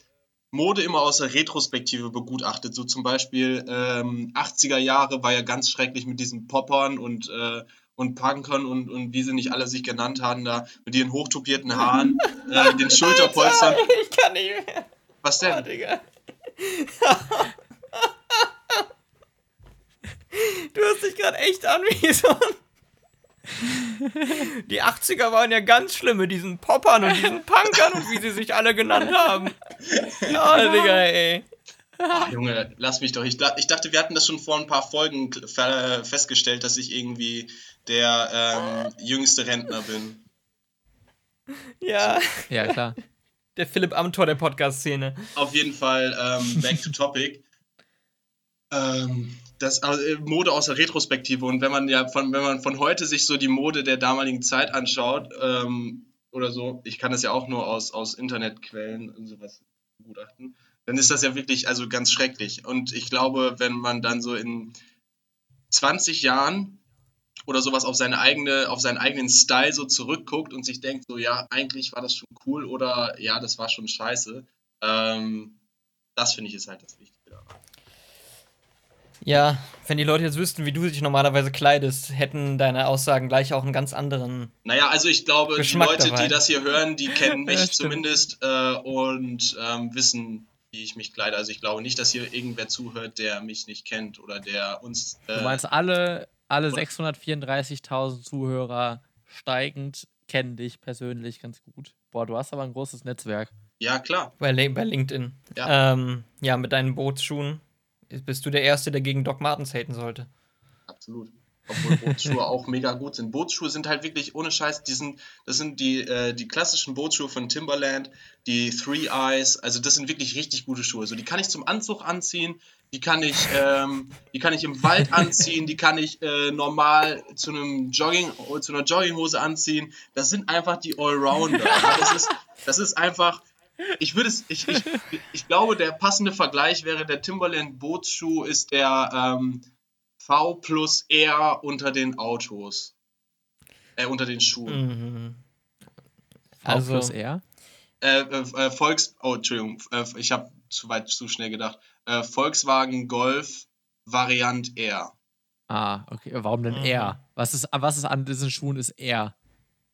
Mode immer aus der Retrospektive begutachtet, so zum Beispiel ähm, 80er Jahre war ja ganz schrecklich mit diesen Poppern und, äh, und Punkern und, und wie sie nicht alle sich genannt haben, da mit ihren hochtopierten Haaren, [LAUGHS] äh, den Schulterpolstern. Ich kann nicht mehr. Was Oh, denn? Digga. Du hörst dich gerade echt an wie so ein. Die 80er waren ja ganz schlimm mit diesen Poppern und diesen Punkern und wie sie sich alle genannt haben. [LAUGHS] Ja, Digga, ey. Ach, [LAUGHS] Junge, lass mich doch. Ich, ich dachte, wir hatten das schon vor ein paar Folgen fe- festgestellt, dass ich irgendwie der ähm, jüngste Rentner bin. Ja, Ja, klar. der Philipp Amthor der Podcast-Szene. Auf jeden Fall ähm, back to topic. Ähm, das äh, Mode aus der Retrospektive und wenn man ja von wenn man von heute sich so die Mode der damaligen Zeit anschaut ähm, oder so, ich kann das ja auch nur aus aus Internetquellen und sowas begutachten, dann ist das ja wirklich also ganz schrecklich und ich glaube, wenn man dann so in 20 Jahren oder sowas auf seine eigene auf seinen eigenen Style so zurückguckt und sich denkt so ja eigentlich war das schon cool oder ja das war schon scheiße, ähm, das finde ich ist halt das Wichtige daran. Ja, wenn die Leute jetzt wüssten, wie du dich normalerweise kleidest, hätten deine Aussagen gleich auch einen ganz anderen. Naja, also ich glaube, Geschmack die Leute, dabei. die das hier hören, die kennen [LAUGHS] mich Ja, zumindest äh, und ähm, wissen, wie ich mich kleide. Also ich glaube nicht, dass hier irgendwer zuhört, der mich nicht kennt oder der uns. Äh, Du meinst, alle, alle 634.000 Zuhörer steigend kennen dich persönlich ganz gut. Boah, du hast aber ein großes Netzwerk. ja, klar. Bei, bei LinkedIn. Ja. Ähm, ja, mit deinen Bootsschuhen bist du der Erste, der gegen Doc Martens haten sollte. Absolut. Obwohl Bootsschuhe auch mega gut sind. Bootsschuhe sind halt wirklich ohne Scheiß, die sind, das sind die, äh, die klassischen Bootsschuhe von Timberland, die Three Eyes, also das sind wirklich richtig gute Schuhe. So, die kann ich zum Anzug anziehen, die kann ich, ähm, die kann ich im Wald anziehen, die kann ich äh, normal zu einem Jogging, zu einer Jogginghose anziehen. Das sind einfach die Allrounder. [LAUGHS] Das ist, das ist einfach, ich würde es, ich, ich, ich glaube, der passende Vergleich wäre, der Timberland Bootsschuh ist der ähm, V plus R unter den Autos. Äh, unter den Schuhen. Mhm. V Also- plus R. Äh, äh, äh, Volks, oh, Entschuldigung, äh, ich habe zu weit, zu schnell gedacht. Äh, Volkswagen Golf Variant R. Ah, okay. Warum denn Mhm. R? Was ist, was ist an diesen Schuhen ist R?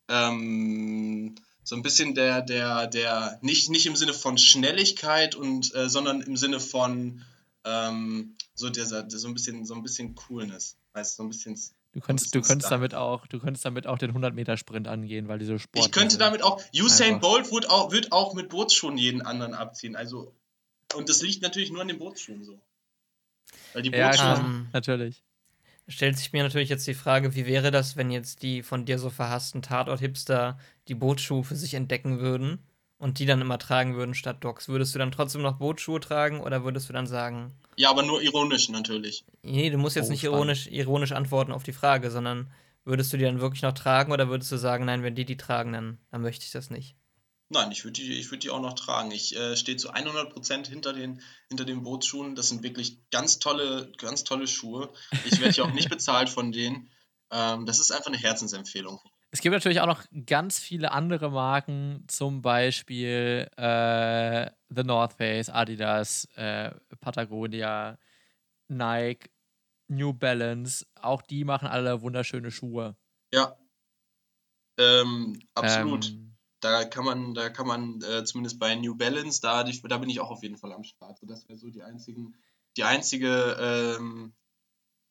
Ähm, so ein bisschen der, der, der, nicht, nicht im Sinne von Schnelligkeit und, äh, sondern im Sinne von ähm, so dieser, so ein bisschen, so ein bisschen Coolness. Weißt du, so ein bisschen. Du könntest, du könntest damit auch, du könntest damit auch den 100 Meter Sprint angehen, weil diese Sport. Ich könnte damit auch, Usain Einfach. Bolt wird auch, wird auch mit Bootsschuhen jeden anderen abziehen. Also, und das liegt natürlich nur an den Bootsschuhen so. Weil die Ja, Bootsschuhe, klar, Ähm, natürlich. Stellt sich mir natürlich jetzt die Frage, wie wäre das, wenn jetzt die von dir so verhassten Tatort-Hipster die Bootsschuhe für sich entdecken würden und die dann immer tragen würden statt Docs? Würdest du dann trotzdem noch Bootsschuhe tragen oder würdest du dann sagen, ja, aber nur ironisch natürlich. nee, du musst jetzt Oh, nicht spannend. ironisch, ironisch antworten auf die Frage, sondern würdest du die dann wirklich noch tragen oder würdest du sagen, nein, wenn die die tragen, dann, dann möchte ich das nicht? Nein, ich würde die, ich würd die auch noch tragen. Ich äh, stehe zu 100% hinter den, hinter den Bootsschuhen. Das sind wirklich ganz tolle, ganz tolle Schuhe. Ich werde hier auch nicht [LAUGHS] bezahlt von denen. Ähm, das ist einfach eine Herzensempfehlung. Es gibt natürlich auch noch ganz viele andere Marken, zum Beispiel äh, The North Face, Adidas, äh, Patagonia, Nike, New Balance. Auch die machen alle wunderschöne Schuhe. Ja. Ähm, absolut. Ähm, da kann man, da kann man äh, zumindest bei New Balance, da, die, da bin ich auch auf jeden Fall am Start. So, das wäre so die einzigen, die einzige, ähm,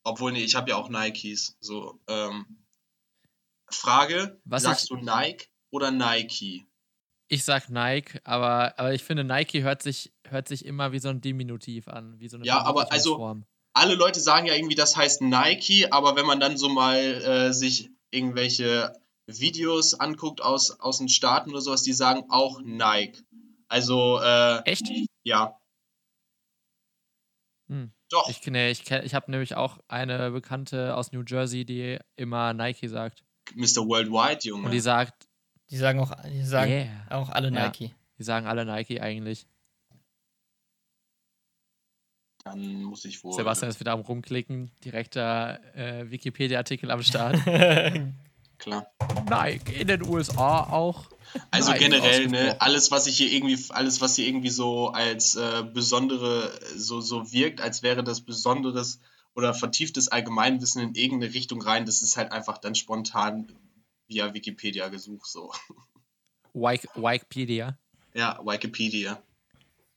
obwohl, nee, ich habe ja auch Nikes. So, ähm, Frage, Was sagst du Nike oder Nike? ich sag Nike, aber, aber ich finde, Nike hört sich, hört sich immer wie so ein Diminutiv an, wie so eine Ja, aber also-. Alle Leute sagen ja irgendwie, das heißt Nike, aber wenn man dann so mal äh, sich irgendwelche Videos anguckt aus, aus den Staaten oder sowas, die sagen auch Nike. Also, äh, Echt? ja. Hm. Doch. Ich, nee, ich, ich habe nämlich auch eine Bekannte aus New Jersey, die immer Nike sagt. Mr. Worldwide, Junge. Und die sagt, Die sagen auch, die sagen yeah. auch alle Ja. Nike. Die sagen alle Nike eigentlich. Dann muss ich wohl. Sebastian ist wieder am Rumklicken. Direkter äh, Wikipedia-Artikel am Start. [LAUGHS] Klar. Nike in den USA auch. Also Nike generell, ne, alles, was ich hier irgendwie, alles, was hier irgendwie so als äh, besondere, so, so wirkt, als wäre das besonderes oder vertieftes Allgemeinwissen in irgendeine Richtung rein, das ist halt einfach dann spontan via Wikipedia gesucht, so. Wik- Wikipedia. Ja, Wikipedia.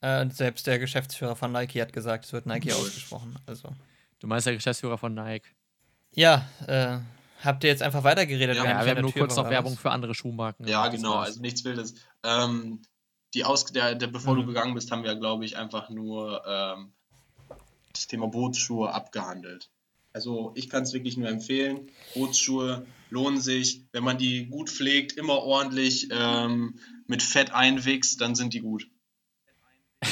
Äh, selbst der Geschäftsführer von Nike hat gesagt, es wird Nike ausgesprochen. Also. Du meinst der Geschäftsführer von Nike. Ja, äh, habt ihr jetzt einfach weitergeredet? Ja, wir haben nur Tür kurz noch Werbung für andere Schuhmarken Ja, genau, also nichts Wildes. Ähm, die Aus der, der, bevor du Mhm. gegangen bist, haben wir, glaube ich, einfach nur ähm, das Thema Bootsschuhe abgehandelt. Also ich kann es wirklich nur empfehlen. Bootsschuhe lohnen sich. Wenn man die gut pflegt, immer ordentlich ähm, mit Fett einwichst, dann sind die gut. [LAUGHS]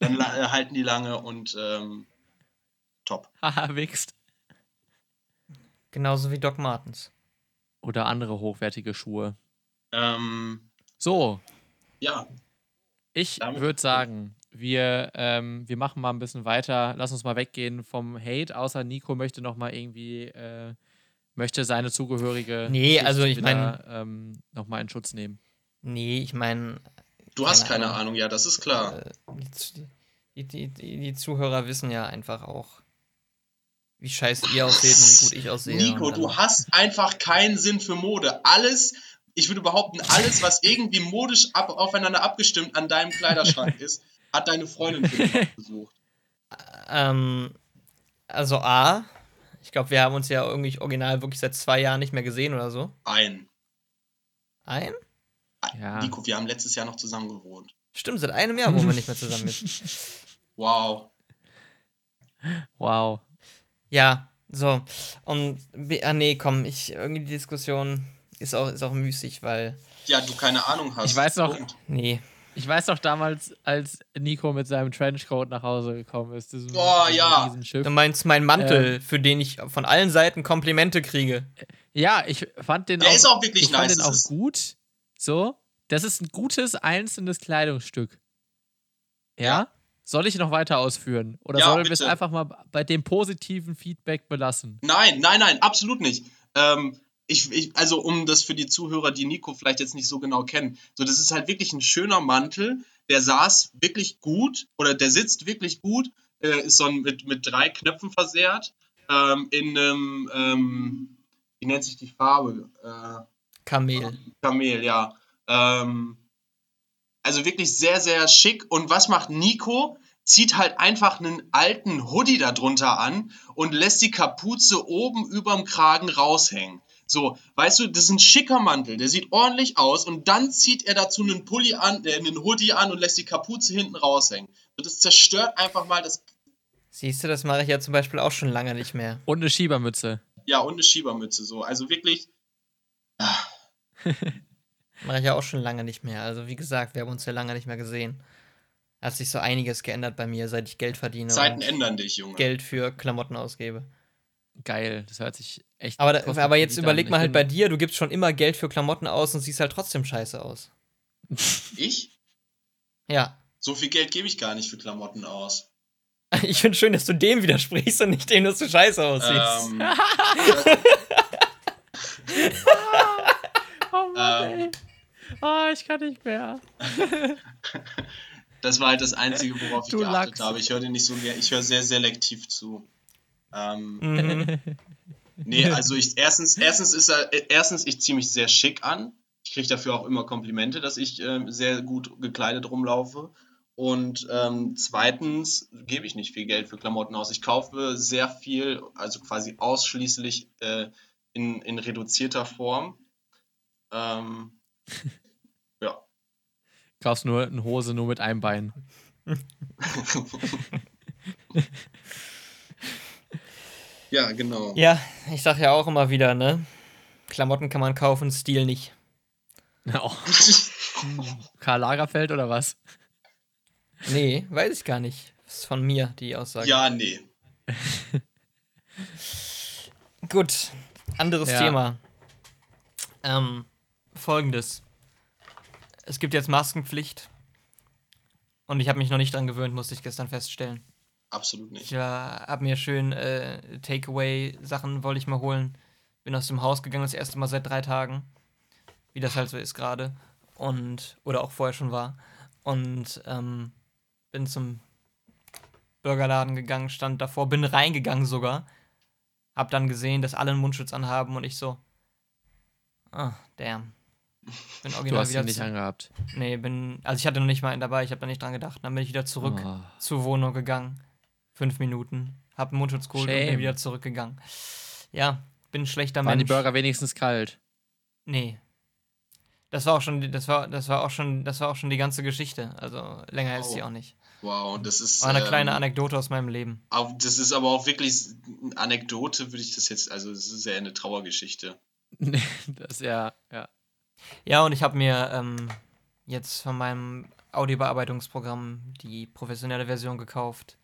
Dann äh, halten die lange und ähm, top. Haha, wichst. Genauso wie Doc Martens. Oder andere hochwertige Schuhe. Ähm, So, ja, ich würde sagen, wir, ähm, wir machen mal ein bisschen weiter. Lass uns mal weggehen vom Hate, außer Nico möchte noch mal irgendwie, äh, möchte seine zugehörige Nee, also ich wieder, ähm, noch mal in Schutz nehmen. Nee, ich meine, du hast Keine Ahnung. Ahnung, ja, das ist klar. äh, die, die, die, die Zuhörer wissen ja einfach auch, wie scheiße ihr aussieht und wie gut ich aussehe. Nico, du hast einfach keinen Sinn für Mode. Alles, ich würde behaupten, alles, was irgendwie modisch ab, aufeinander abgestimmt an deinem Kleiderschrank [LAUGHS] ist, hat deine Freundin für dich besucht. [LAUGHS] Ähm, also A, ich glaube, wir haben uns ja irgendwie original wirklich seit zwei Jahren nicht mehr gesehen oder so. Ein. Ein? Ja. Nico, wir haben letztes Jahr noch zusammen gewohnt. Stimmt, seit einem Jahr wohnen wir nicht mehr zusammen. [LAUGHS] Wow. Wow. Ja, so. Und, ah nee, komm, ich, irgendwie die Diskussion ist auch, ist auch müßig, weil, Ja, du keine Ahnung hast. Ich weiß noch- Punkt. nee. Ich weiß noch damals, als Nico mit seinem Trenchcoat nach Hause gekommen ist. diesem- Oh, diesem ja. Riesenschiff. Du meinst meinen Mantel, für den ich von allen Seiten Komplimente kriege. Ja, ich fand den Der auch, ist auch wirklich ich fand nice. den Das auch gut. So, das ist ein gutes einzelnes Kleidungsstück. Ja? Ja. Soll ich noch weiter ausführen? Oder Ja, sollen wir es einfach mal bei dem positiven Feedback belassen? Nein, nein, nein, absolut nicht. Ähm, ich, ich, also um das für die Zuhörer, die Nico vielleicht jetzt nicht so genau kennen, so das ist halt wirklich ein schöner Mantel, der saß wirklich gut oder der sitzt wirklich gut, äh, ist so ein, mit, mit drei Knöpfen versehrt, ähm, in einem, ähm, wie nennt sich die Farbe? Äh, Kamel. Kamel, ja. Ähm, also wirklich sehr, sehr schick. Und was macht Nico? Zieht halt einfach einen alten Hoodie darunter an und lässt die Kapuze oben überm Kragen raushängen. So, weißt du, das ist ein schicker Mantel, der sieht ordentlich aus und dann zieht er dazu einen Pulli an, äh, einen Hoodie an und lässt die Kapuze hinten raushängen. Und das zerstört einfach mal das, Siehst du, das mache ich ja zum Beispiel auch schon lange nicht mehr. Und eine Schiebermütze. ja, und eine Schiebermütze so. Also wirklich, [LAUGHS] Mache ich ja auch schon lange nicht mehr. Also wie gesagt, wir haben uns ja lange nicht mehr gesehen. Hat sich so einiges geändert bei mir, seit ich Geld verdiene Zeiten und ändern dich, Junge. Geld für Klamotten ausgebe. Geil, das hört sich echt. Aber, da, aber jetzt überleg mal halt bei dir, du gibst schon immer Geld für Klamotten aus und siehst halt trotzdem scheiße aus. [LAUGHS] Ich? Ja. So viel Geld gebe ich gar nicht für Klamotten aus. [LAUGHS] Ich finde schön, dass du dem widersprichst und nicht dem, dass du scheiße aussiehst. Ähm, [LAUGHS] Oh Mann, Ähm. ey. Oh, ich kann nicht mehr. Das war halt das Einzige, worauf ich Du geachtet Lachs. habe. Ich höre dir nicht so gerne, ich höre sehr selektiv zu. Ähm, Mhm. nee, [LAUGHS] also ich erstens, erstens ist er, äh, erstens, ich ziehe mich sehr schick an. Ich kriege dafür auch immer Komplimente, dass ich ähm, sehr gut gekleidet rumlaufe. Und ähm, zweitens gebe ich nicht viel Geld für Klamotten aus. Ich kaufe sehr viel, also quasi ausschließlich äh, in, in reduzierter Form. Ähm, [LAUGHS] ja. Kaufst nur eine Hose nur mit einem Bein. [LAUGHS] ja, genau. Ja, ich sag ja auch immer wieder, ne? Klamotten kann man kaufen, Stil nicht. Oh. [LAUGHS] Karl Lagerfeld oder was? Nee, weiß ich gar nicht. Das ist von mir, die Aussage. Ja, nee. [LAUGHS] Gut, anderes Ja. Thema. Ähm, folgendes. Es gibt jetzt Maskenpflicht. Und ich habe mich noch nicht dran gewöhnt, musste ich gestern feststellen. Absolut Ich nicht. äh, habe mir schön äh, Takeaway-Sachen wollte ich mal holen. Bin aus dem Haus gegangen, das erste Mal seit drei Tagen. Wie das halt so ist gerade. Und, oder auch vorher schon war. Und ähm, bin zum Burgerladen gegangen, stand davor, bin reingegangen sogar. Hab dann gesehen, dass alle einen Mundschutz anhaben und ich so. Ah, damn. Bin [LAUGHS] Du original hast wieder ihn nicht angehabt. Nee, bin. Also ich hatte noch nicht mal einen dabei, ich habe da nicht dran gedacht. Dann bin ich wieder zurück Oh. zur Wohnung gegangen. Fünf Minuten. Hab einen Mundschutz geholt und bin Shame. wieder zurückgegangen. Ja, bin ein schlechter Waren die Mensch. Burger wenigstens kalt? Nee. Das war auch schon, die- das war, das war auch schon, das war auch schon die ganze Geschichte. Also länger ist Oh. sie auch nicht. Wow, das ist. War eine kleine ähm, Anekdote aus meinem Leben. aber Das ist aber auch wirklich eine Anekdote, würde ich das jetzt. Also, es ist ja eine Trauergeschichte. das ist ja, ja. Ja, und ich habe mir ähm, jetzt von meinem Audiobearbeitungsprogramm die professionelle Version gekauft.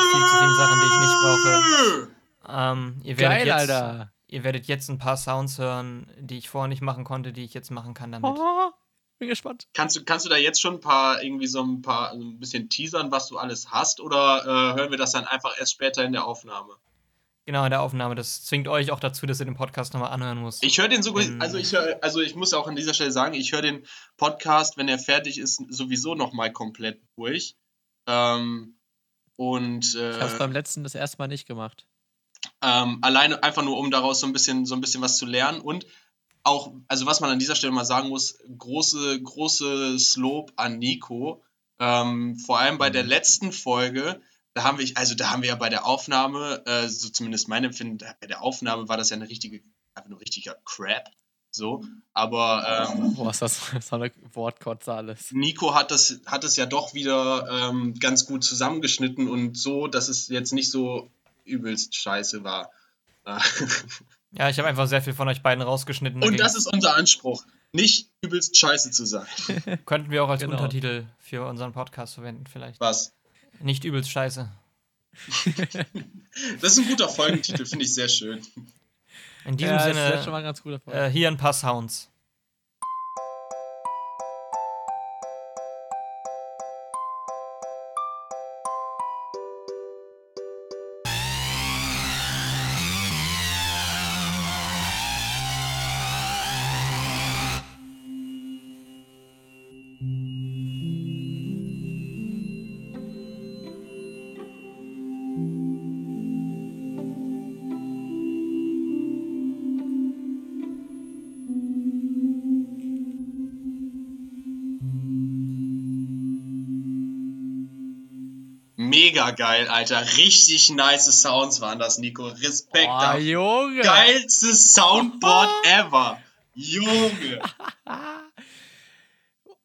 Viel zu viele Sachen, die ich nicht brauche. Ähm, ihr werdet Geil, jetzt, Alter. Ihr werdet jetzt ein paar Sounds hören, die ich vorher nicht machen konnte, die ich jetzt machen kann damit. Oh, bin gespannt. Kannst du, kannst du da jetzt schon ein paar, irgendwie so ein paar, so ein bisschen teasern, was du alles hast? Oder äh, hören wir das dann einfach erst später in der Aufnahme? Genau, in der Aufnahme. Das zwingt euch auch dazu, dass ihr den Podcast nochmal anhören müsst. Ich höre den sogar, Ähm. also ich höre, also ich muss auch an dieser Stelle sagen, ich höre den Podcast, wenn er fertig ist, sowieso nochmal komplett durch. Ähm, und Ich habe es äh, beim letzten das erste Mal nicht gemacht. ähm, alleine einfach nur, um daraus so ein bisschen, so ein bisschen was zu lernen und auch, also was man an dieser Stelle mal sagen muss, große, großes Lob an Nico. Ähm, vor allem bei der letzten Folge, da haben wir, also da haben wir ja bei der Aufnahme, äh, so zumindest mein Empfinden, bei der Aufnahme war das ja eine richtige, einfach nur richtiger Crap. So, aber ähm, Boah, ist das [LAUGHS] so eine Wortkotze alles. Nico hat das, hat es ja doch wieder ähm, ganz gut zusammengeschnitten und so, dass es jetzt nicht so übelst scheiße war. [LAUGHS] Ja, ich habe einfach sehr viel von euch beiden rausgeschnitten. und Dagegen das ist unser Anspruch, nicht übelst scheiße zu sein. [LAUGHS] könnten wir auch als Genau. Untertitel für unseren Podcast verwenden, vielleicht. Was? Nicht übelst scheiße. Das ist ein guter Folgentitel, finde ich sehr schön. In diesem ja, Sinne, äh, hier ein paar Sounds. Geil, Alter. Richtig nice Sounds waren das, Nico. Respekt. oh. Junge! Geilstes Soundboard [LAUGHS] ever. Junge. [LAUGHS]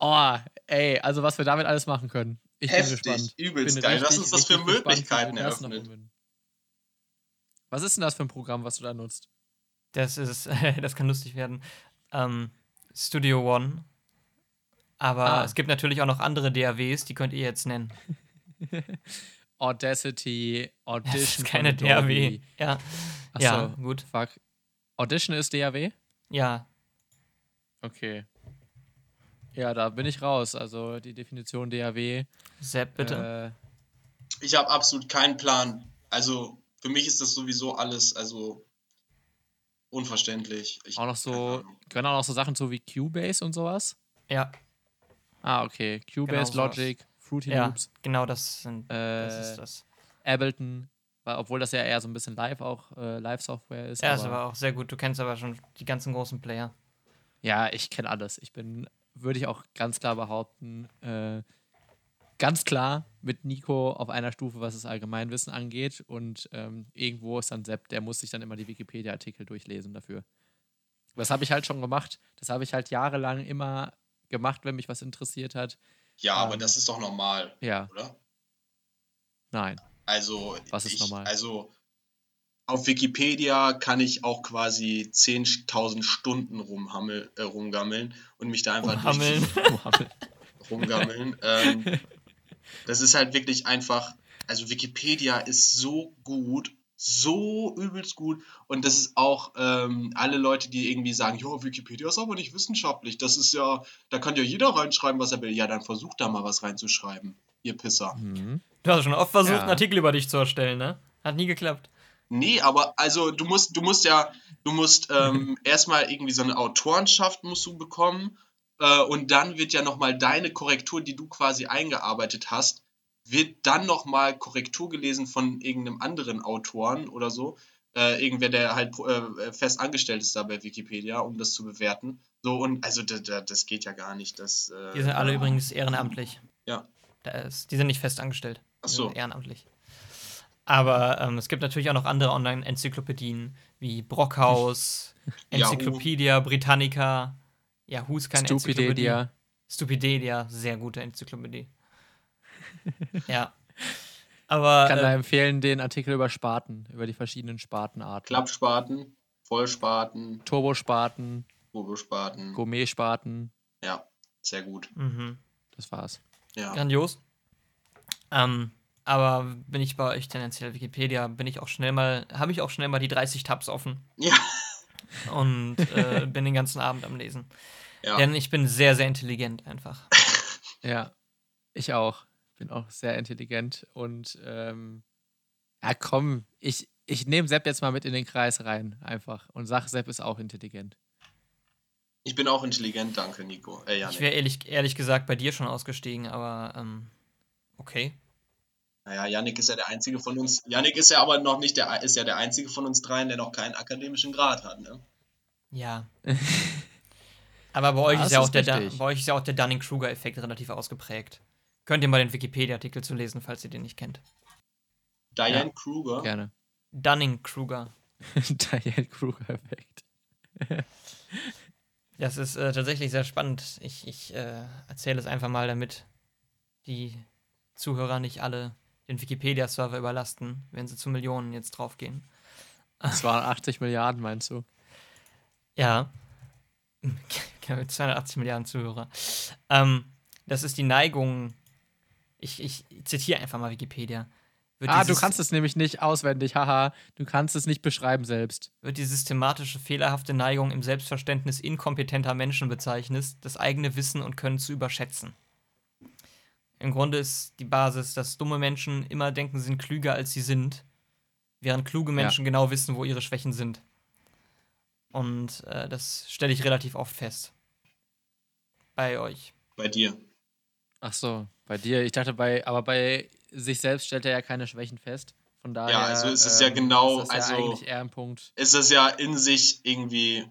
Oh, ey, also was wir damit alles machen können. Ich Heftig, bin gespannt. übelst bin geil. richtig, Lass uns das für Möglichkeiten eröffnen. Was ist denn das für ein Programm, was du da nutzt? Das ist, [LAUGHS] das kann lustig werden. Ähm, Studio One. Aber Ah. es gibt natürlich auch noch andere DAWs, die könnt ihr jetzt nennen. Audacity, Audition. Das ist keine. DAW. Ja, Achso, ja, gut. Fuck. Audition ist DAW? Ja, Okay. Ja, da bin ich raus. Also die Definition DAW. Sepp, bitte. Äh, Ich habe absolut keinen Plan. Also, für mich ist das sowieso alles, also unverständlich. Ich, auch noch so, können auch noch so Sachen so wie Cubase und sowas? ja, Ah, okay. Cubase, Genau sowas. Logic, Fruity ja, Loops, genau das sind, das Äh, ist das. Ableton, weil- obwohl das ja eher so ein bisschen live auch, äh, Live-Software ist. Ja, ist aber, aber auch sehr gut. Du kennst aber schon die ganzen großen Player. ja, ich kenne alles. Ich bin, würde ich auch ganz klar behaupten, äh, ganz klar mit Nico auf einer Stufe, was das Allgemeinwissen angeht. Und ähm, irgendwo ist dann Sepp, der muss sich dann immer die Wikipedia-Artikel durchlesen dafür. Das habe ich halt schon gemacht. Das habe ich halt jahrelang immer gemacht, wenn mich was interessiert hat. Ja, aber ähm, das ist doch normal, Ja, oder? nein. Also, Was ist ich, normal? Also, auf Wikipedia kann ich auch quasi 10.000 Stunden rumhammel, äh, rumgammeln und mich da einfach Hammeln. [LAUGHS] rumgammeln. ähm, das ist halt wirklich einfach, also Wikipedia ist so gut, so übelst gut und das ist auch ähm, alle Leute, die irgendwie sagen, ja, Wikipedia ist aber nicht wissenschaftlich, das ist ja, da kann ja jeder reinschreiben, was er will. Ja, dann versucht da mal was reinzuschreiben, ihr Pisser. Mhm. Du hast schon oft versucht, Ja. einen Artikel über dich zu erstellen, ne? Hat nie geklappt. Nee, aber also du musst, du musst ja, du musst ähm, [LAUGHS] erstmal irgendwie so eine Autorenschaft musst du bekommen äh, und dann wird ja nochmal deine Korrektur, die du quasi eingearbeitet hast, wird dann nochmal Korrektur gelesen von irgendeinem anderen Autoren oder so. Äh, irgendwer, der halt äh, fest angestellt ist da bei Wikipedia, um das zu bewerten. So, und also da, da, das geht ja gar nicht. Das, äh, Die sind alle übrigens ehrenamtlich. Ja. Da ist, die sind nicht fest angestellt. Ach Die so. sind ehrenamtlich. Aber ähm, es gibt natürlich auch noch andere Online-Enzyklopädien wie Brockhaus, [LAUGHS] Yahoo. Enzyklopädia Britannica, Ja, Who ist keine Enzyklopädie. Stupidedia. Stupidedia, sehr gute Enzyklopädie. Ja. Aber Ich kann da äh, empfehlen den Artikel über Spaten, über die verschiedenen Spatenarten. Klappspaten, Vollspaten, Turbospaten, Turbospaten. Gourmetspaten, Ja, sehr gut. mhm. das war's. Ja. grandios. Ähm, aber bin ich bei euch tendenziell Wikipedia, bin ich auch schnell mal, habe ich auch schnell mal die 30 Tabs offen Ja. [LAUGHS] und äh, bin den ganzen Abend am Lesen. ja. Denn ich bin sehr, sehr intelligent einfach. [LAUGHS] Ja, ich auch. Bin auch sehr intelligent und ähm, ja, komm, ich, ich nehme Sepp jetzt mal mit in den Kreis rein, einfach. Und sag, Sepp ist auch intelligent. Ich bin auch intelligent, danke, Nico. Äh, Ich wäre ehrlich, ehrlich gesagt bei dir schon ausgestiegen, aber ähm, okay. Naja, Yannick ist ja der einzige von uns. Yannick ist ja aber noch nicht der, ist ja der einzige von uns dreien, der noch keinen akademischen Grad hat, ne? Ja. [LAUGHS] aber bei euch, Ja, ist ja auch der, bei euch ist ja auch der Dunning-Kruger-Effekt relativ ausgeprägt. Könnt ihr mal den Wikipedia-Artikel zu lesen, falls ihr den nicht kennt. Diane Ja. Kruger. Gerne. Dunning-Kruger. [LAUGHS] Diane Kruger-Effekt. [LAUGHS] Das ist äh, tatsächlich sehr spannend. Ich, ich äh, erzähle es einfach mal, damit die Zuhörer nicht alle den Wikipedia-Server überlasten, wenn sie zu Millionen jetzt draufgehen. 280 Milliarden, meinst du? Ja. Genau, mit 280 Milliarden Zuhörer. Ähm, das ist die Neigung. Ich, ich zitiere einfach mal Wikipedia. Wird Ah, du kannst es nämlich nicht auswendig, haha. Du kannst es nicht beschreiben selbst. wird die systematische fehlerhafte Neigung im Selbstverständnis inkompetenter Menschen bezeichnet, das eigene Wissen und Können zu überschätzen. Im Grunde ist die Basis, dass dumme Menschen immer denken, sie sind klüger als sie sind, während kluge Menschen genau wissen, wo ihre Schwächen sind. Und äh, das stelle ich relativ oft fest. Bei euch. Bei dir. Ach so, bei dir. Ich dachte, bei, aber bei sich selbst stellt er ja keine Schwächen fest. Von daher. ähm, also es ist ja genau- ist das ja also- eigentlich eher ein Punkt. Ist es ja in sich irgendwie.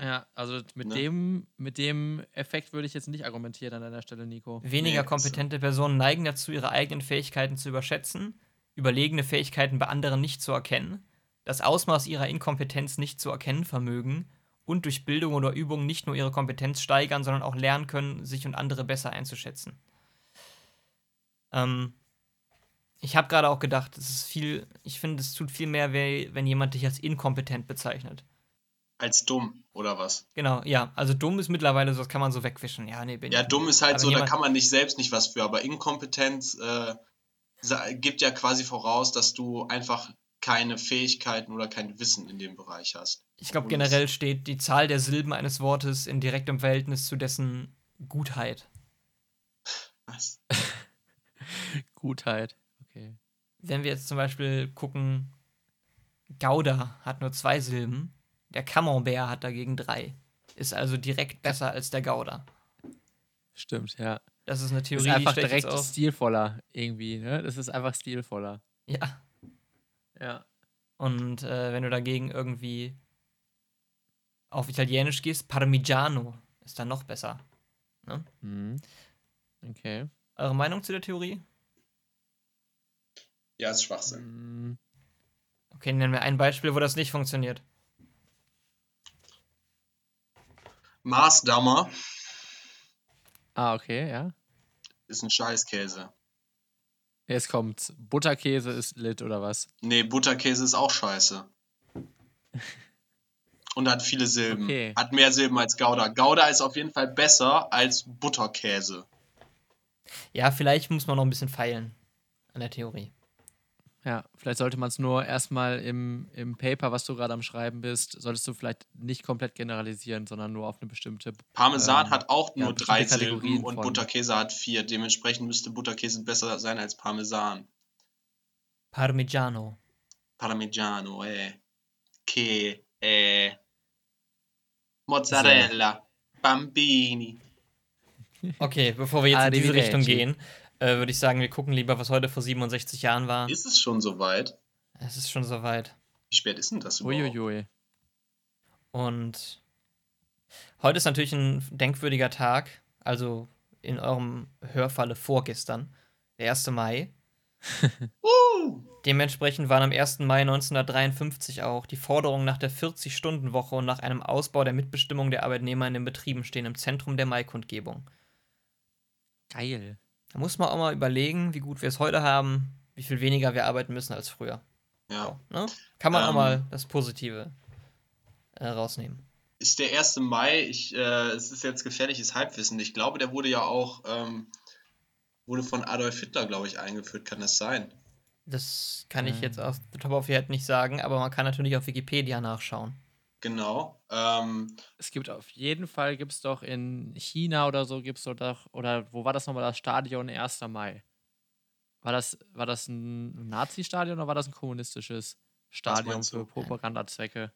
Ja, also mit, Ne? dem, mit dem Effekt würde ich jetzt nicht argumentieren an deiner Stelle, Nico. Weniger Nee, ist- kompetente Personen neigen dazu, ihre eigenen Fähigkeiten zu überschätzen, überlegene Fähigkeiten bei anderen nicht zu erkennen, das Ausmaß ihrer Inkompetenz nicht zu erkennen vermögen und durch Bildung oder Übung nicht nur ihre Kompetenz steigern, sondern auch lernen können, sich und andere besser einzuschätzen. Ähm, ich habe gerade auch gedacht, es ist viel, ich finde, es tut viel mehr weh, wenn jemand dich als inkompetent bezeichnet. Als dumm, oder was? Genau, ja, also dumm ist mittlerweile so, das kann man so wegwischen. Ja, nee, bin Ja, dumm ist halt Aber so, da kann man nicht selbst nicht was für, aber Inkompetenz äh, gibt ja quasi voraus, dass du einfach keine Fähigkeiten oder kein Wissen in dem Bereich hast. Ich glaube, generell steht die Zahl der Silben eines Wortes in direktem Verhältnis zu dessen Gutheit. Was? [LAUGHS] Gutheit. Okay. Wenn wir jetzt zum Beispiel gucken, Gouda hat nur zwei Silben, der Camembert hat dagegen drei. Ist also direkt besser als der Gouda. Stimmt, ja. Das ist eine Ist Theorie, die einfach stelle ich jetzt direkt stilvoller irgendwie, ne? Das ist einfach stilvoller. Ja. Ja. Und äh, wenn du dagegen irgendwie auf Italienisch gehst, Parmigiano ist dann noch besser. Mhm. Okay. Eure Meinung zu der Theorie? Ja, ist Schwachsinn. Mhm. Okay, nennen wir ein Beispiel, wo das nicht funktioniert. Maßdammer Ah, okay, ja. ist ein Scheißkäse. Jetzt kommt's. Butterkäse ist lit oder was? Nee, Butterkäse ist auch scheiße. [LAUGHS] Und hat viele Silben. Okay. Hat mehr Silben als Gouda. Gouda ist auf jeden Fall besser als Butterkäse. Ja, vielleicht muss man noch ein bisschen feilen an der Theorie. Ja, vielleicht sollte man es nur erstmal im, im Paper, was du gerade am Schreiben bist, solltest du vielleicht nicht komplett generalisieren, sondern nur auf eine bestimmte. Parmesan Ähm, hat auch ja, nur drei bestimmte Silben Kategorien und von- Butterkäse hat vier. Dementsprechend müsste Butterkäse besser sein als Parmesan. Parmigiano. Parmigiano, eh. Che, eh. Mozzarella. Bambini. Okay, bevor wir jetzt in diese. Richtung gehen, äh, würde ich sagen, wir gucken lieber, was heute vor 67 Jahren war. Ist es schon soweit? Es ist schon soweit. Wie spät ist denn das überhaupt? Uiuiui. Und heute ist natürlich ein denkwürdiger Tag, also in eurem Hörfalle vorgestern, der 1. Mai. [LAUGHS] Uh, Dementsprechend waren am 1. Mai 1953 auch die Forderungen nach der 40-Stunden-Woche und nach einem Ausbau der Mitbestimmung der Arbeitnehmer in den Betrieben stehen im Zentrum der Maikundgebung. Geil. Da muss man auch mal überlegen, wie gut wir es heute haben, wie viel weniger wir arbeiten müssen als früher. Ja. Ne? Kann man auch Ähm. mal das Positive äh, rausnehmen. Ist der 1. Mai, ich, äh, es ist jetzt gefährliches Halbwissen. Ich glaube, der wurde ja auch ähm, wurde von Adolf Hitler, glaube ich, eingeführt. Kann das sein? Das kann ich Ähm. jetzt aus der Top of the Head nicht sagen, aber man kann natürlich auf Wikipedia nachschauen. Genau. Ähm, Es gibt auf jeden Fall, gibt es doch in China oder so, gibt es doch, oder wo war das nochmal, das Stadion 1. Mai? War das, war das ein Nazi-Stadion oder war das ein kommunistisches Stadion für? Propagandazwecke?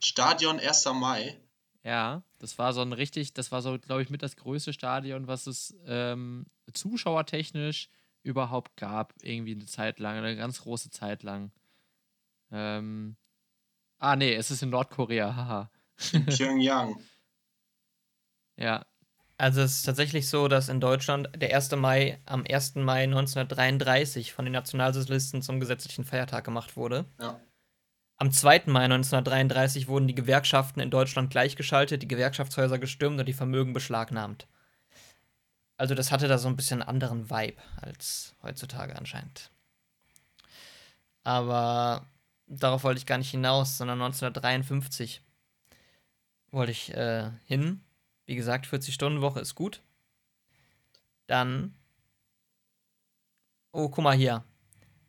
Stadion 1. Mai. Ja, das war so ein richtig, das war so, glaube ich, mit das größte Stadion, was es ähm, zuschauertechnisch überhaupt gab, irgendwie eine Zeit lang, eine ganz große Zeit lang. Ähm, ah, nee, es ist in Nordkorea, haha. Pyongyang. [LAUGHS] Ja, Also es ist tatsächlich so, dass in Deutschland der 1. Mai am 1. Mai 1933 von den Nationalsozialisten zum gesetzlichen Feiertag gemacht wurde. Ja. Am 2. Mai 1933 wurden die Gewerkschaften in Deutschland gleichgeschaltet, die Gewerkschaftshäuser gestürmt und die Vermögen beschlagnahmt. Also das hatte da so ein bisschen einen anderen Vibe als heutzutage anscheinend. Aber darauf wollte ich gar nicht hinaus, sondern 1953 wollte ich äh, hin. Wie gesagt, 40-Stunden-Woche ist gut. Dann. Oh, guck mal hier.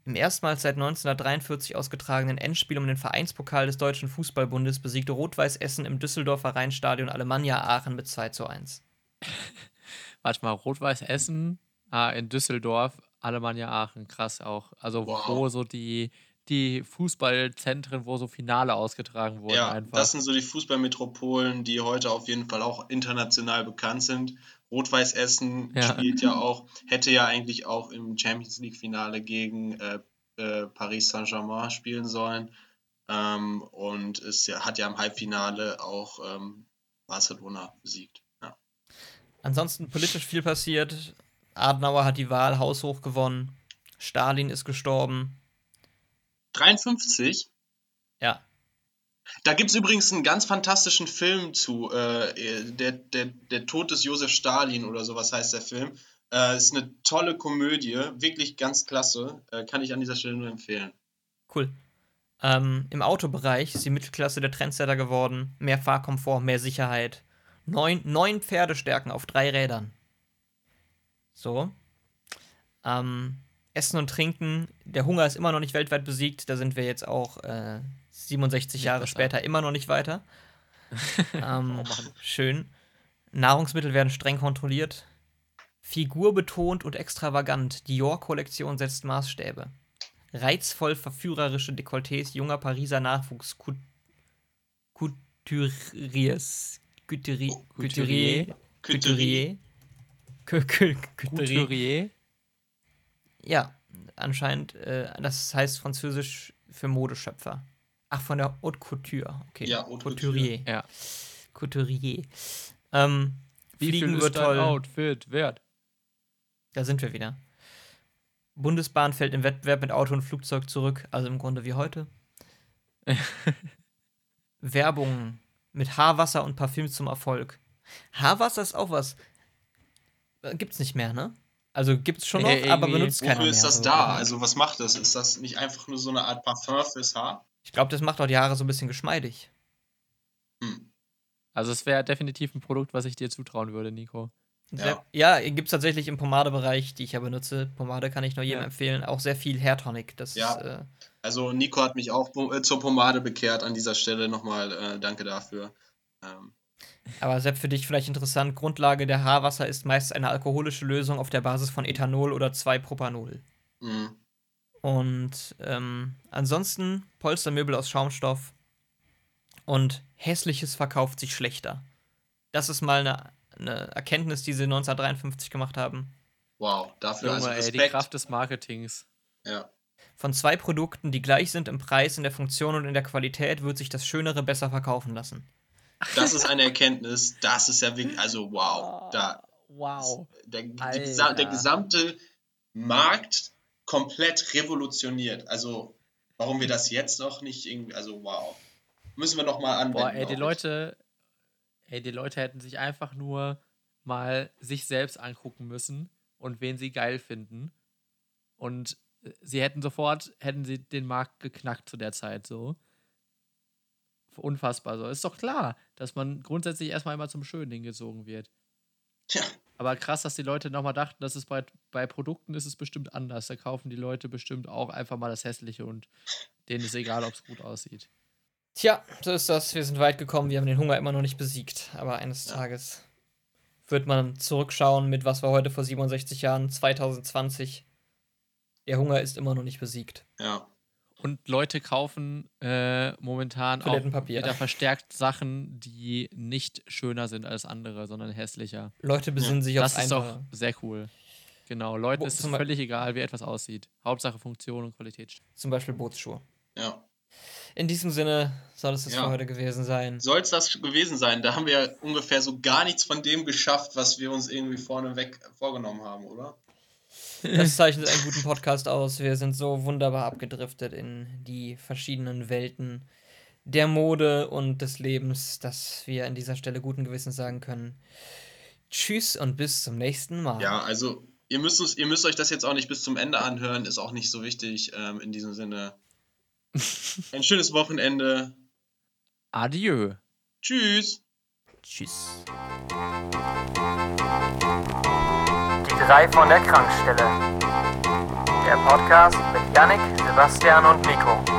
Im erstmals seit 1943 ausgetragenen Endspiel um den Vereinspokal des Deutschen Fußballbundes besiegte Rot-Weiß Essen im Düsseldorfer Rheinstadion Alemannia Aachen mit 2 zu 1. [LAUGHS] warte mal, Rot-Weiß Essen, ah, in Düsseldorf, Alemannia Aachen, krass auch. Also Wow. wo so die, die Fußballzentren, wo so Finale ausgetragen wurden Ja, einfach. das sind so die Fußballmetropolen, die heute auf jeden Fall auch international bekannt sind. Rot-Weiß Essen Ja. spielt ja [LAUGHS] auch, hätte ja eigentlich auch im Champions League-Finale gegen äh, äh, Paris Saint-Germain spielen sollen. Ähm, und es ja, hat ja im Halbfinale auch ähm, Barcelona besiegt. Ja. Ansonsten politisch viel passiert. Adenauer hat die Wahl haushoch gewonnen. Stalin ist gestorben. 53 Ja, Da gibt es übrigens einen ganz fantastischen Film zu, äh, der, der, der Tod des Josef Stalin oder sowas heißt der Film. Äh, ist eine tolle Komödie, wirklich ganz klasse. Äh, kann ich an dieser Stelle nur empfehlen. cool. Ähm, Im Autobereich ist die Mittelklasse der Trendsetter geworden. Mehr Fahrkomfort, mehr Sicherheit. Neun, neun Pferdestärken auf drei Rädern. So. Ähm, Essen und Trinken. Der Hunger ist immer noch nicht weltweit besiegt. Da sind wir jetzt auch äh, 67 Jahre besser. später immer noch nicht weiter. [LAUGHS] ähm, schön. Nahrungsmittel werden streng kontrolliert. Figurbetont und extravagant. Dior-Kollektion setzt Maßstäbe. Reizvoll verführerische Dekolletés junger Pariser Nachwuchs. Cou- Couturiers. Couturier. Couturier. Couturier. Cou- cou- Couturier. Couturier. Ja, anscheinend, äh, das heißt französisch für Modeschöpfer. Ach, von der Haute Couture. Okay. Ja, Haute Couturier. Ja. Couturier. Ähm, Wie Fliegen viel wird ist dein toll. Outfit wert? Da sind wir wieder. Bundesbahn fällt im Wettbewerb mit Auto und Flugzeug zurück, also im Grunde wie heute. [LAUGHS] Werbung mit Haarwasser und Parfüm zum Erfolg. Haarwasser ist auch was. Äh, Gibt's nicht mehr, ne? Also gibt's schon noch, Nee, aber irgendwie- benutzt keiner Wofür mehr. ist das so. da? Also was macht das? Ist das nicht einfach nur so eine Art Parfum fürs Haar? Ich glaube, das macht auch die Haare so ein bisschen geschmeidig. Hm. Also es wäre definitiv ein Produkt, was ich dir zutrauen würde, Nico. Ja. Ja, ja gibt es tatsächlich im Pomadebereich, die ich ja benutze. Pomade kann ich nur jedem Ja. empfehlen. Auch sehr viel Hair Tonic. Das Ja. ist, äh, Also Nico hat mich auch äh, zur Pomade bekehrt an dieser Stelle. Nochmal äh, danke dafür. Ähm, aber Sepp, für dich vielleicht interessant. Grundlage der Haarwasser ist meist eine alkoholische Lösung auf der Basis von Ethanol oder 2-Propanol. mh. Und ähm, ansonsten Polstermöbel aus Schaumstoff. Und hässliches verkauft sich schlechter. Das ist mal eine, eine Erkenntnis, die sie 1953 gemacht haben. Wow, dafür Junge, also ey, die Respekt. Kraft des Marketings. ja. Von zwei Produkten, die gleich sind im Preis, in der Funktion und in der Qualität, wird sich das Schönere besser verkaufen lassen. Das ist eine Erkenntnis. Das ist ja wirklich, [LAUGHS] also wow. Da, Wow. der, die, der gesamte Markt komplett revolutioniert. Also, warum wir das jetzt noch nicht irgendwie, also wow. Müssen wir noch mal anwenden. Boah, ey, die. Leute, ey, die Leute hätten sich einfach nur mal sich selbst angucken müssen und wen sie geil finden. Und äh, sie hätten sofort, hätten sie den Markt geknackt zu der Zeit so. Unfassbar so. Ist doch klar, dass man grundsätzlich erstmal immer zum Schönen hingezogen wird. Tja, Aber krass, dass die Leute nochmal dachten, dass es bei, bei Produkten ist es bestimmt anders. Da kaufen die Leute bestimmt auch einfach mal das Hässliche und denen ist egal, ob es gut aussieht. Tja, so ist das. Wir sind weit gekommen. Wir haben den Hunger immer noch nicht besiegt. Aber eines Ja. Tages wird man zurückschauen mit was war heute vor 67 Jahren, 2020. Der Hunger ist immer noch nicht besiegt. ja. Und Leute kaufen äh, momentan auch wieder verstärkt Sachen, die nicht schöner sind als andere, sondern hässlicher. Leute besinnen sich Das aufs ist doch sehr cool. Genau, Leuten Wo- ist es völlig egal, wie etwas aussieht. Hauptsache Funktion und Qualität. Zum Beispiel Bootsschuhe. Ja. In diesem Sinne soll es das Ja. für heute gewesen sein. Soll es das gewesen sein? Da haben wir ja ungefähr so gar nichts von dem geschafft, was wir uns irgendwie vorneweg vorgenommen haben, oder? Das [LAUGHS] zeichnet einen guten Podcast aus. Wir sind so wunderbar abgedriftet in die verschiedenen Welten der Mode und des Lebens, dass wir an dieser Stelle guten Gewissens sagen können. Tschüss und bis zum nächsten Mal. Ja, also ihr müsst, uns, ihr müsst euch das jetzt auch nicht bis zum Ende anhören, ist auch nicht so wichtig. Ähm, in diesem Sinne. [LAUGHS] Ein schönes Wochenende. Adieu. Tschüss. Tschüss. Drei von der Krankstelle. Der Podcast mit Yannick, Sebastian und Nico.